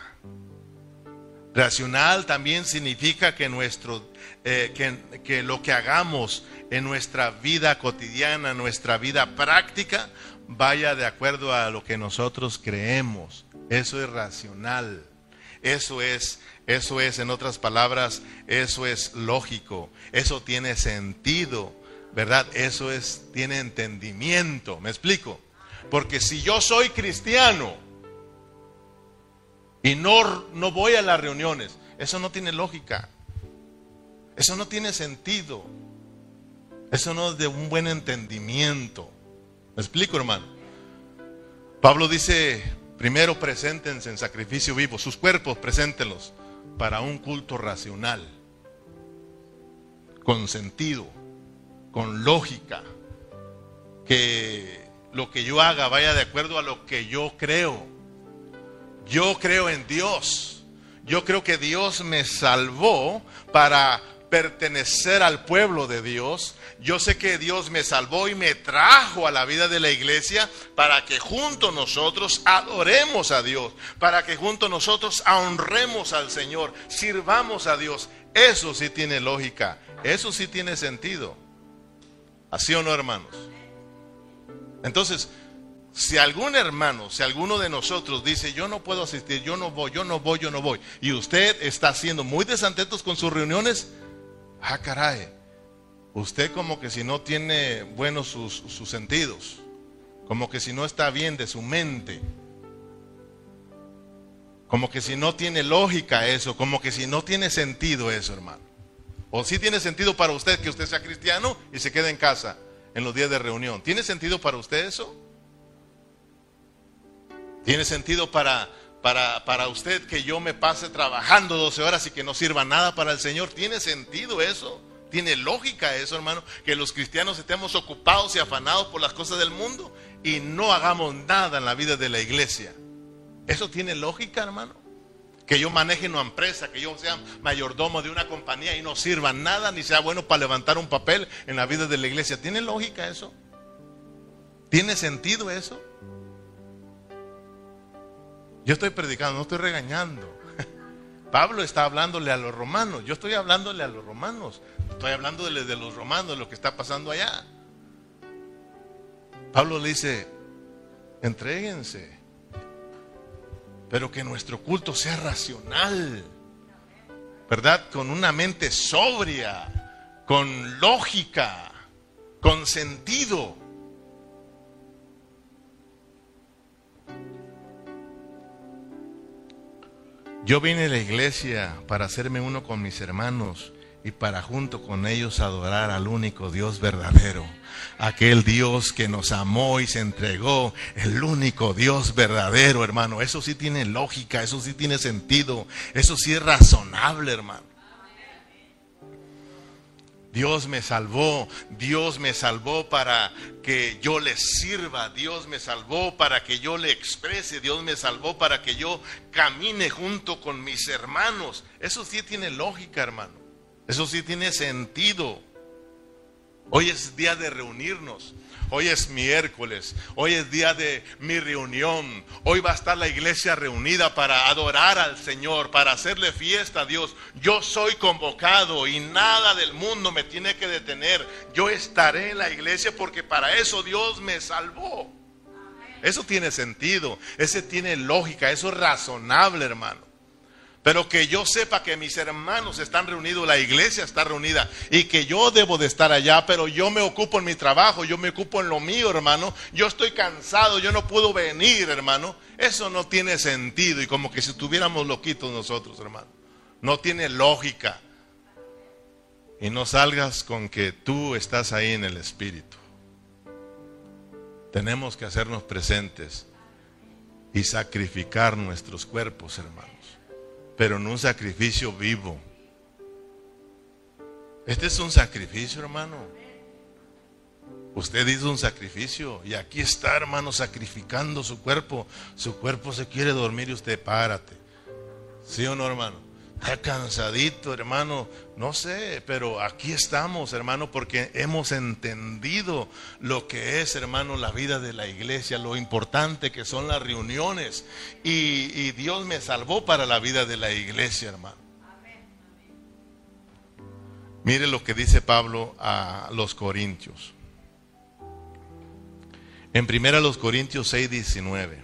Racional también significa que, nuestro, eh, que, lo que hagamos en nuestra vida cotidiana, nuestra vida práctica, vaya de acuerdo a lo que nosotros creemos. Eso es racional. Eso es, eso es, en otras palabras, eso es lógico. Eso tiene sentido, ¿verdad? Eso es, tiene entendimiento. ¿Me explico? Porque si yo soy cristiano y no, no voy a las reuniones, eso no tiene lógica. Eso no tiene sentido. Eso no es de un buen entendimiento. ¿Me explico, hermano? Pablo dice, primero preséntense en sacrificio vivo, sus cuerpos preséntenlos para un culto racional, con sentido, con lógica, que lo que yo haga vaya de acuerdo a lo que yo creo. Yo creo en Dios. Yo creo que Dios me salvó para pertenecer al pueblo de Dios. Yo sé que Dios me salvó y me trajo a la vida de la iglesia para que juntos nosotros adoremos a Dios, para que juntos nosotros honremos al Señor, sirvamos a Dios. Eso sí tiene lógica, eso sí tiene sentido. ¿Así o no, hermanos? Entonces, si algún hermano, si alguno de nosotros dice, yo no puedo asistir, yo no voy, yo no voy, yo no voy, y usted está siendo muy desatentos con sus reuniones, ah, caray, usted como que si no tiene buenos sus, sus sentidos, como que si no está bien de su mente, como que si no tiene lógica eso, como que si no tiene sentido eso, hermano. O si tiene sentido para usted que usted sea cristiano y se quede en casa en los días de reunión. ¿Tiene sentido para usted eso? ¿Tiene sentido para, para, para, usted que yo me pase trabajando 12 horas y que no sirva nada para el Señor? ¿Tiene sentido eso? ¿Tiene lógica eso, hermano? Que los cristianos estemos ocupados y afanados por las cosas del mundo y no hagamos nada en la vida de la iglesia. ¿Eso tiene lógica, hermano? Que yo maneje una empresa, que yo sea mayordomo de una compañía y no sirva nada, ni sea bueno para levantar un papel en la vida de la iglesia. ¿Tiene lógica eso? ¿Tiene sentido eso? Yo estoy predicando, no estoy regañando. Pablo está hablándole a los romanos, yo estoy hablándole a los romanos, estoy hablándole de los romanos, lo que está pasando allá. Pablo le dice, Entréguense. Pero que nuestro culto sea racional. ¿Verdad? Con una mente sobria, con lógica, con sentido. Yo vine a la iglesia para hacerme uno con mis hermanos y para junto con ellos adorar al único Dios verdadero. Aquel Dios que nos amó y se entregó, el único Dios verdadero, hermano. Eso sí tiene lógica, eso sí tiene sentido, eso sí es razonable, hermano. Dios me salvó, Dios me salvó para que yo le sirva, Dios me salvó para que yo le exprese, Dios me salvó para que yo camine junto con mis hermanos. Eso sí tiene lógica, hermano. Eso sí tiene sentido. Hoy es día de reunirnos. Hoy es miércoles, hoy es día de mi reunión. Hoy va a estar la iglesia reunida para adorar al Señor, para hacerle fiesta a Dios. Yo soy convocado y nada del mundo me tiene que detener. Yo estaré en la iglesia porque para eso Dios me salvó. Eso tiene sentido, ese tiene lógica, eso es razonable, hermano. Pero que yo sepa que mis hermanos están reunidos, la iglesia está reunida y que yo debo de estar allá, pero yo me ocupo en mi trabajo, yo me ocupo en lo mío, hermano. Yo estoy cansado, yo no puedo venir, hermano. Eso no tiene sentido y como que si estuviéramos loquitos nosotros, hermano. No tiene lógica. Y no salgas con que tú estás ahí en el Espíritu. Tenemos que hacernos presentes y sacrificar nuestros cuerpos, hermano pero en un sacrificio vivo. Este es un sacrificio, hermano. Usted hizo un sacrificio y aquí está, hermano, sacrificando su cuerpo. Su cuerpo se quiere dormir y usted párate. ¿Sí o no, hermano? Está cansadito, hermano. No sé, pero aquí estamos, hermano, porque hemos entendido lo que es, hermano, la vida de la iglesia, lo importante que son las reuniones. Y, y Dios me salvó para la vida de la iglesia, hermano. Mire lo que dice Pablo a los Corintios. En primera los Corintios 6, 19.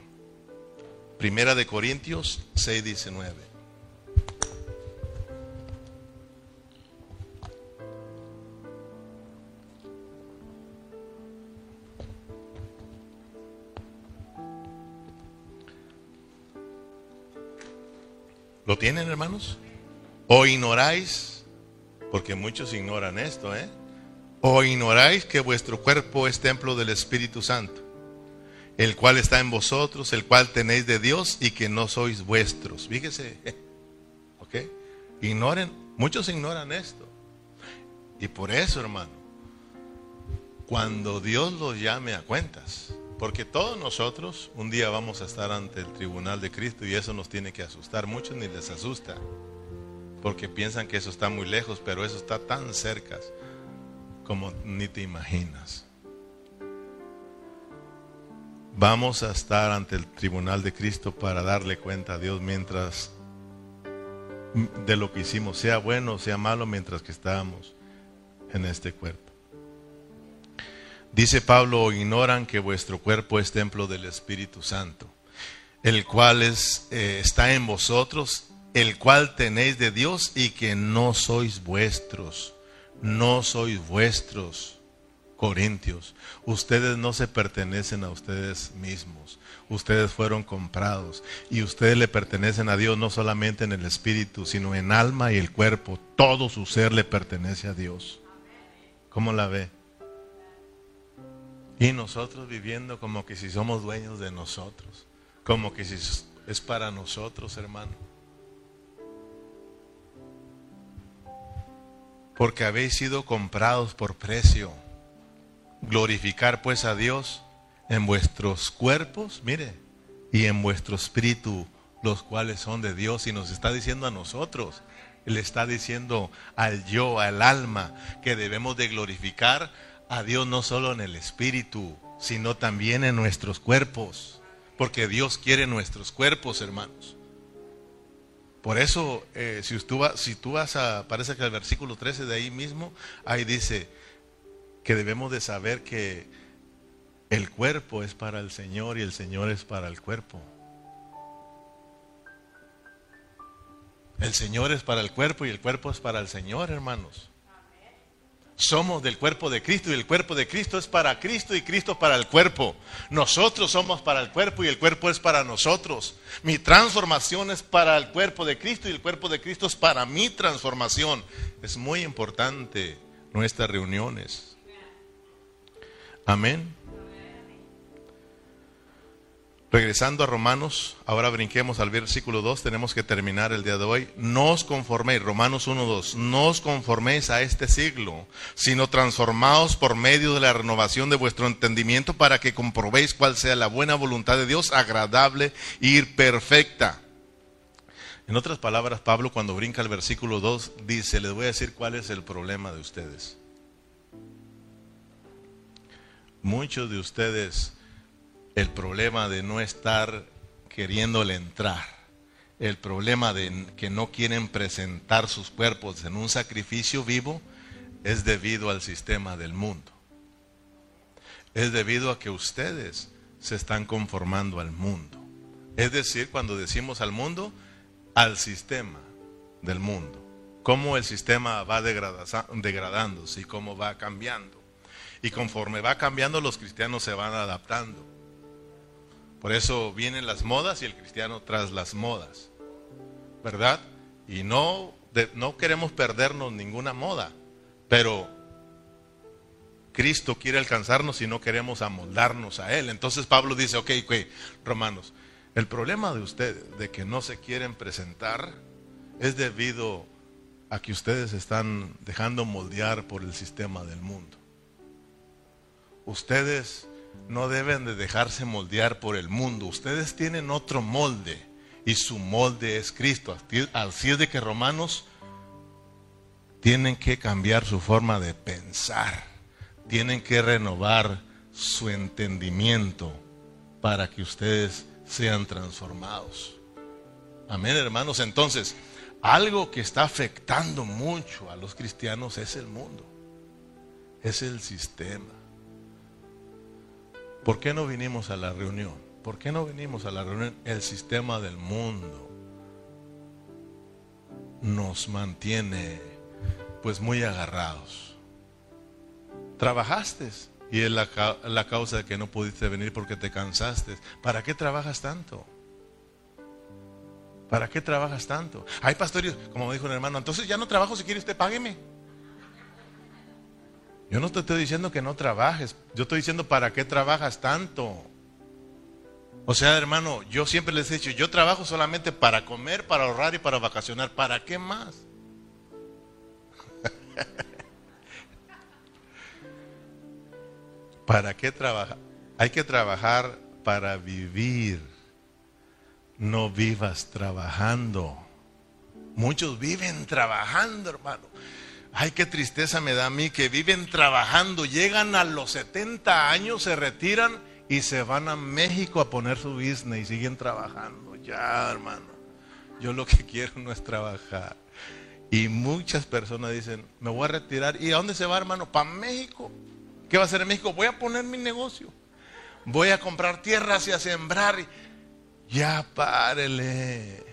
Primera de Corintios 6, ¿Lo tienen, hermanos? ¿O ignoráis? Porque muchos ignoran esto, ¿eh? ¿O ignoráis que vuestro cuerpo es templo del Espíritu Santo, el cual está en vosotros, el cual tenéis de Dios y que no sois vuestros? Fíjese, ¿ok? Ignoren, muchos ignoran esto. Y por eso, hermano, cuando Dios los llame a cuentas, porque todos nosotros un día vamos a estar ante el tribunal de Cristo y eso nos tiene que asustar. Muchos ni les asusta, porque piensan que eso está muy lejos, pero eso está tan cerca como ni te imaginas. Vamos a estar ante el tribunal de Cristo para darle cuenta a Dios mientras de lo que hicimos, sea bueno o sea malo, mientras que estábamos en este cuerpo. Dice Pablo, ignoran que vuestro cuerpo es templo del Espíritu Santo, el cual es, eh, está en vosotros, el cual tenéis de Dios y que no sois vuestros, no sois vuestros, Corintios. Ustedes no se pertenecen a ustedes mismos, ustedes fueron comprados y ustedes le pertenecen a Dios no solamente en el Espíritu, sino en alma y el cuerpo. Todo su ser le pertenece a Dios. ¿Cómo la ve? Y nosotros viviendo como que si somos dueños de nosotros, como que si es para nosotros, hermano. Porque habéis sido comprados por precio. Glorificar pues a Dios en vuestros cuerpos, mire, y en vuestro espíritu, los cuales son de Dios. Y nos está diciendo a nosotros, le está diciendo al yo, al alma, que debemos de glorificar a Dios no solo en el espíritu, sino también en nuestros cuerpos, porque Dios quiere nuestros cuerpos, hermanos. Por eso, eh, si, tú vas, si tú vas a, parece que el versículo 13 de ahí mismo, ahí dice que debemos de saber que El cuerpo es para el Señor y el Señor es para el cuerpo. El Señor es para el cuerpo y el cuerpo es para el Señor, hermanos. Somos del cuerpo de Cristo y el cuerpo de Cristo es para Cristo y Cristo para el cuerpo. Nosotros somos para el cuerpo y el cuerpo es para nosotros. Mi transformación es para el cuerpo de Cristo y el cuerpo de Cristo es para mi transformación. Es muy importante nuestras reuniones. Amén. Regresando a Romanos, ahora brinquemos al versículo 2, tenemos que terminar el día de hoy. No os conforméis, Romanos 1, 2, no os conforméis a este siglo, sino transformaos por medio de la renovación de vuestro entendimiento para que comprobéis cuál sea la buena voluntad de Dios, agradable y perfecta. En otras palabras, Pablo cuando brinca el versículo 2 dice, les voy a decir cuál es el problema de ustedes. Muchos de ustedes el problema de no estar queriéndole entrar, el problema de que no quieren presentar sus cuerpos en un sacrificio vivo, es debido al sistema del mundo. Es debido a que ustedes se están conformando al mundo. Es decir, cuando decimos al mundo, al sistema del mundo. Cómo el sistema va degradándose y cómo va cambiando. Y conforme va cambiando, los cristianos se van adaptando. Por eso vienen las modas y el cristiano tras las modas. ¿Verdad? Y no, no queremos perdernos ninguna moda, pero Cristo quiere alcanzarnos y no queremos amoldarnos a Él. Entonces Pablo dice, ok, ok, romanos, el problema de ustedes, de que no se quieren presentar, es debido a que ustedes están dejando moldear por el sistema del mundo. Ustedes no deben de dejarse moldear por el mundo. Ustedes tienen otro molde y su molde es Cristo. Así es de que romanos tienen que cambiar su forma de pensar. Tienen que renovar su entendimiento para que ustedes sean transformados. Amén, hermanos. Entonces, algo que está afectando mucho a los cristianos es el mundo. Es el sistema. ¿Por qué no vinimos a la reunión? ¿Por qué no vinimos a la reunión? El sistema del mundo nos mantiene pues muy agarrados. Trabajaste y es la, la, causa de que no pudiste venir porque te cansaste. ¿Para qué trabajas tanto? ¿Para qué trabajas tanto? Hay pastores, como dijo un hermano, entonces ya no trabajo, si quiere usted págueme. Yo no te estoy diciendo que no trabajes, yo estoy diciendo para qué trabajas tanto. O sea, hermano, yo siempre les he dicho, yo trabajo solamente para comer, para ahorrar y para vacacionar. ¿Para qué más? ¿Para qué trabajar? Hay que trabajar para vivir. No vivas trabajando. Muchos viven trabajando, hermano. Ay, qué tristeza me da a mí que viven trabajando, llegan a los 70 años, se retiran y se van a México a poner su business y siguen trabajando. Ya, hermano, yo lo que quiero no es trabajar. Y muchas personas dicen, me voy a retirar. ¿Y a dónde se va, hermano? Para México. ¿Qué va a hacer en México? Voy a poner mi negocio. Voy a comprar tierras y a sembrar. Ya párele.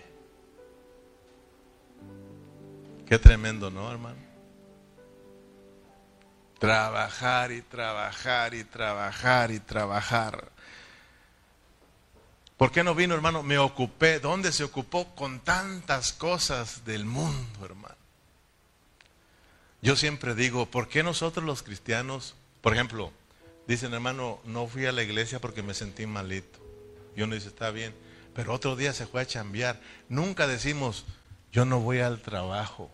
Qué tremendo, ¿no, hermano? Trabajar y trabajar y trabajar y trabajar. ¿Por qué no vino, hermano? Me ocupé. ¿Dónde se ocupó con tantas cosas del mundo, hermano? Yo siempre digo, ¿por qué nosotros los cristianos, por ejemplo, dicen, hermano, no fui a la iglesia porque me sentí malito? Y uno dice, está bien, pero otro día se fue a chambear. Nunca decimos, yo no voy al trabajo,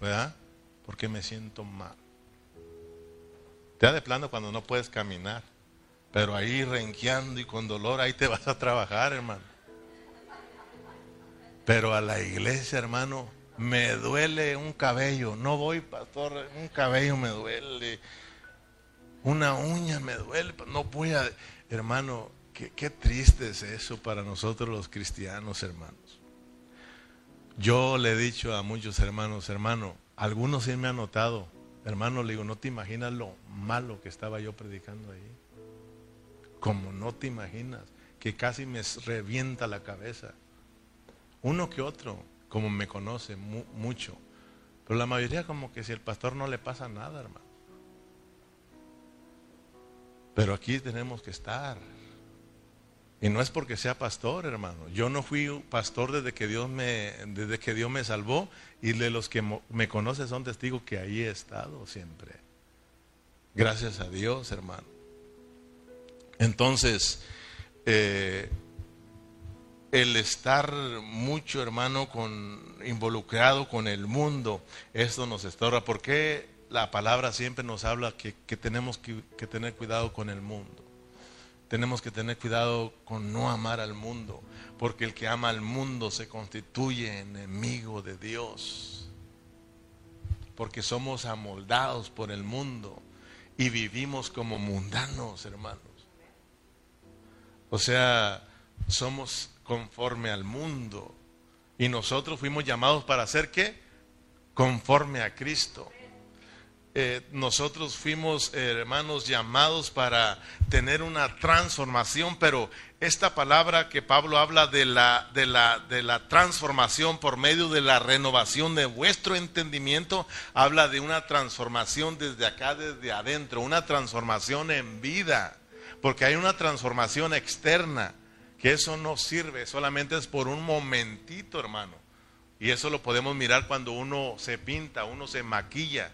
¿verdad? Porque me siento mal. Te da de plano cuando no puedes caminar. Pero ahí renqueando y con dolor, ahí te vas a trabajar, hermano. Pero a la iglesia, hermano, me duele un cabello. No voy, pastor, un cabello me duele. Una uña me duele. No voy a... Hermano, qué, qué triste es eso para nosotros los cristianos, hermanos. Yo le he dicho a muchos hermanos, hermano, algunos sí me han notado Hermano, le digo, no te imaginas lo malo que estaba yo predicando ahí. como no te imaginas, que casi me revienta la cabeza. Uno que otro, como me conoce mucho. Pero la mayoría como que si el pastor no le pasa nada, hermano. Pero aquí tenemos que estar. Y no es porque sea pastor, hermano. Yo no fui pastor desde que Dios me, desde que Dios me salvó y de los que me conocen son testigos que ahí he estado siempre. Gracias a Dios, hermano. Entonces, eh, el estar mucho, hermano, con, involucrado con el mundo, esto nos estorba. ¿Por qué la palabra siempre nos habla que, tenemos que, tener cuidado con el mundo? Tenemos que tener cuidado con no amar al mundo, porque el que ama al mundo se constituye enemigo de Dios, porque somos amoldados por el mundo y vivimos como mundanos, hermanos. O sea, somos conforme al mundo. Y nosotros fuimos llamados para hacer qué? Conforme a Cristo. Eh, nosotros fuimos, hermanos, llamados para tener una transformación, pero esta palabra que Pablo habla de la, de, la, de la transformación por medio de la renovación de vuestro entendimiento, habla de una transformación desde acá, desde adentro, una transformación en vida, porque hay una transformación externa que eso no sirve, solamente es por un momentito, hermano. Y eso lo podemos mirar cuando uno se pinta, uno se maquilla.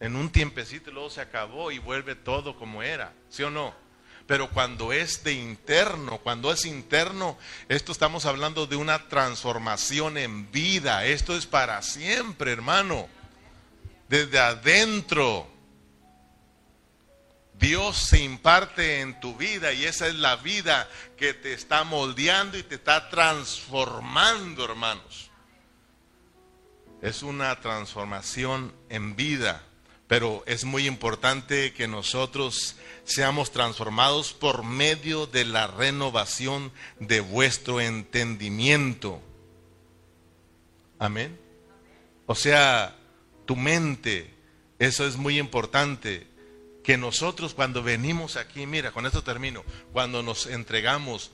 En un tiempecito luego se acabó y vuelve todo como era, ¿sí o no? Pero cuando es de interno, cuando es interno, esto estamos hablando de una transformación en vida. Esto es para siempre, hermano. Desde adentro. Dios se imparte en tu vida y esa es la vida que te está moldeando y te está transformando, hermanos. Es una transformación en vida, pero es muy importante que nosotros seamos transformados por medio de la renovación de vuestro entendimiento. Amén. O sea, tu mente, eso es muy importante que nosotros cuando venimos aquí, mira, con esto termino, cuando nos entregamos,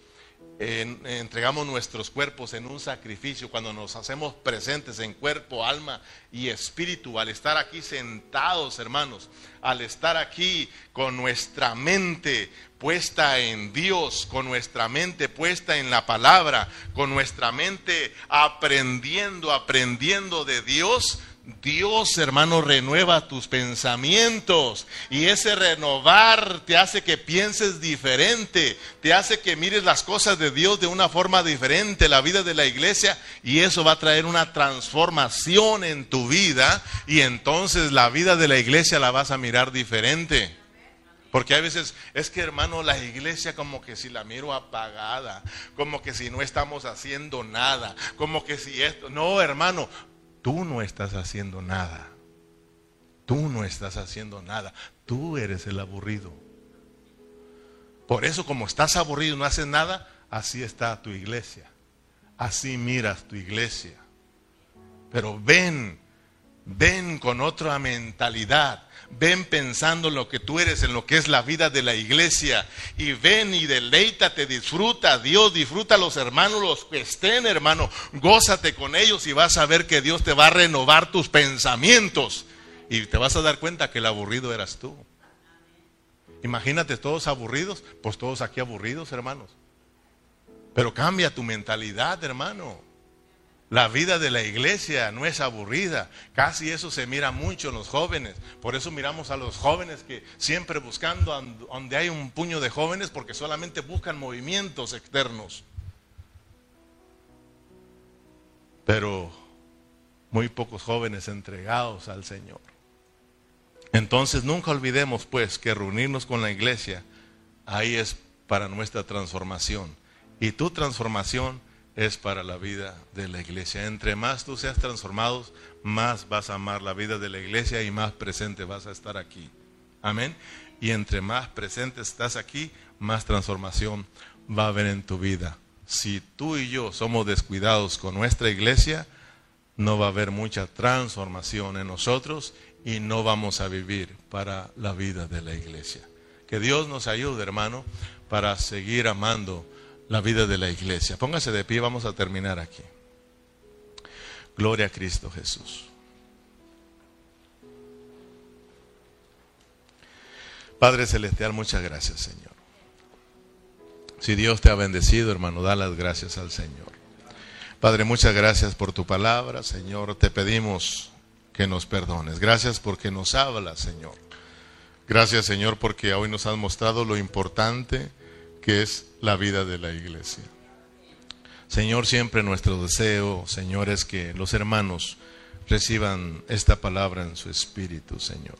entregamos nuestros cuerpos en un sacrificio, cuando nos hacemos presentes en cuerpo, alma y espíritu, al estar aquí sentados, hermanos, al estar aquí con nuestra mente puesta en Dios, con nuestra mente puesta en la palabra, con nuestra mente aprendiendo, aprendiendo de Dios, Dios, hermano, renueva tus pensamientos y ese renovar te hace que pienses diferente, te hace que mires las cosas de Dios de una forma diferente, la vida de la iglesia y eso va a traer una transformación en tu vida y entonces la vida de la iglesia la vas a mirar diferente. Porque a veces es que hermano, la iglesia como que si la miro apagada, como que si no estamos haciendo nada, como que si esto, no hermano, Tú no estás haciendo nada. Tú no estás haciendo nada. Tú eres el aburrido. Por eso como estás aburrido y no haces nada, así está tu iglesia. Así miras tu iglesia. Pero ven, ven con otra mentalidad. Ven pensando en lo que tú eres, en lo que es la vida de la iglesia. Y ven y deleítate, disfruta Dios, disfruta a los hermanos, los que estén, hermano. Gózate con ellos y vas a ver que Dios te va a renovar tus pensamientos. Y te vas a dar cuenta que el aburrido eras tú. Imagínate todos aburridos, pues todos aquí aburridos, hermanos. Pero cambia tu mentalidad, hermano. La vida de la iglesia no es aburrida. Casi eso se mira mucho en los jóvenes. Por eso miramos a los jóvenes que siempre buscando donde hay un puño de jóvenes porque solamente buscan movimientos externos. Pero muy pocos jóvenes entregados al Señor. Entonces nunca olvidemos pues que reunirnos con la iglesia ahí es para nuestra transformación. Y tu transformación es para la vida de la iglesia. Entre más tú seas transformado, más vas a amar la vida de la iglesia y más presente vas a estar aquí. Amén. Y entre más presente estás aquí, más transformación va a haber en tu vida. Si tú y yo somos descuidados con nuestra iglesia, no va a haber mucha transformación en nosotros y no vamos a vivir para la vida de la iglesia. Que Dios nos ayude, hermano, para seguir amando la vida de la iglesia. Póngase de pie, vamos a terminar aquí. Gloria a Cristo Jesús. Padre Celestial, muchas gracias, Señor. Si Dios te ha bendecido, hermano, da las gracias al Señor. Padre, muchas gracias por tu palabra, Señor. Te pedimos que nos perdones. Gracias porque nos hablas, Señor. Gracias, Señor, porque hoy nos has mostrado lo importante que es la vida de la iglesia. Señor, siempre nuestro deseo, Señor, es que los hermanos reciban esta palabra en su espíritu, Señor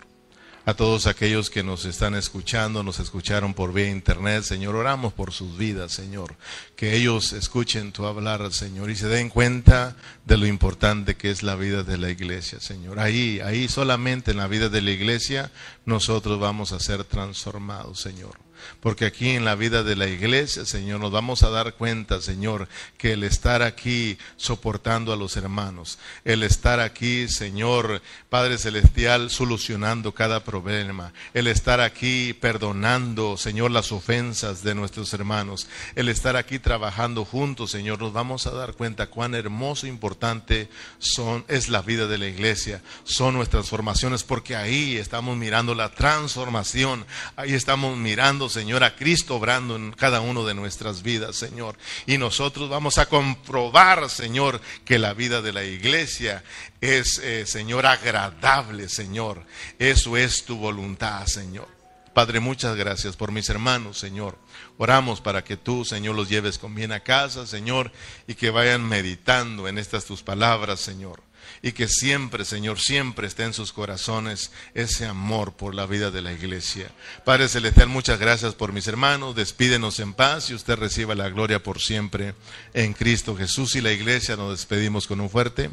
a todos aquellos que nos están escuchando, nos escucharon por vía internet, Señor, oramos por sus vidas, Señor, que ellos escuchen tu hablar, Señor, y se den cuenta de lo importante que es la vida de la iglesia, Señor. Ahí, ahí solamente en la vida de la iglesia nosotros vamos a ser transformados, Señor. Porque aquí en la vida de la iglesia, Señor, nos vamos a dar cuenta, Señor, que el estar aquí soportando a los hermanos, el estar aquí, Señor, Padre Celestial, solucionando cada problema, el estar aquí perdonando, Señor, las ofensas de nuestros hermanos, el estar aquí trabajando juntos, Señor, nos vamos a dar cuenta cuán hermoso e importante son, es la vida de la iglesia, son nuestras formaciones, porque ahí estamos mirando la transformación, ahí estamos mirando, Señor, a Cristo obrando en cada uno de nuestras vidas, Señor. Y nosotros vamos a comprobar, Señor, que la vida de la iglesia es, eh, Señor, agradable, Señor. Eso es tu voluntad, Señor. Padre, muchas gracias por mis hermanos, Señor. Oramos para que tú, Señor, los lleves con bien a casa, Señor, y que vayan meditando en estas tus palabras, Señor y que siempre, Señor, siempre esté en sus corazones ese amor por la vida de la iglesia. Padre Celestial, muchas gracias por mis hermanos. Despídenos en paz y usted reciba la gloria por siempre en Cristo Jesús y la iglesia. Nos despedimos con un fuerte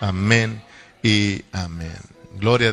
amén y amén. Gloria a Dios.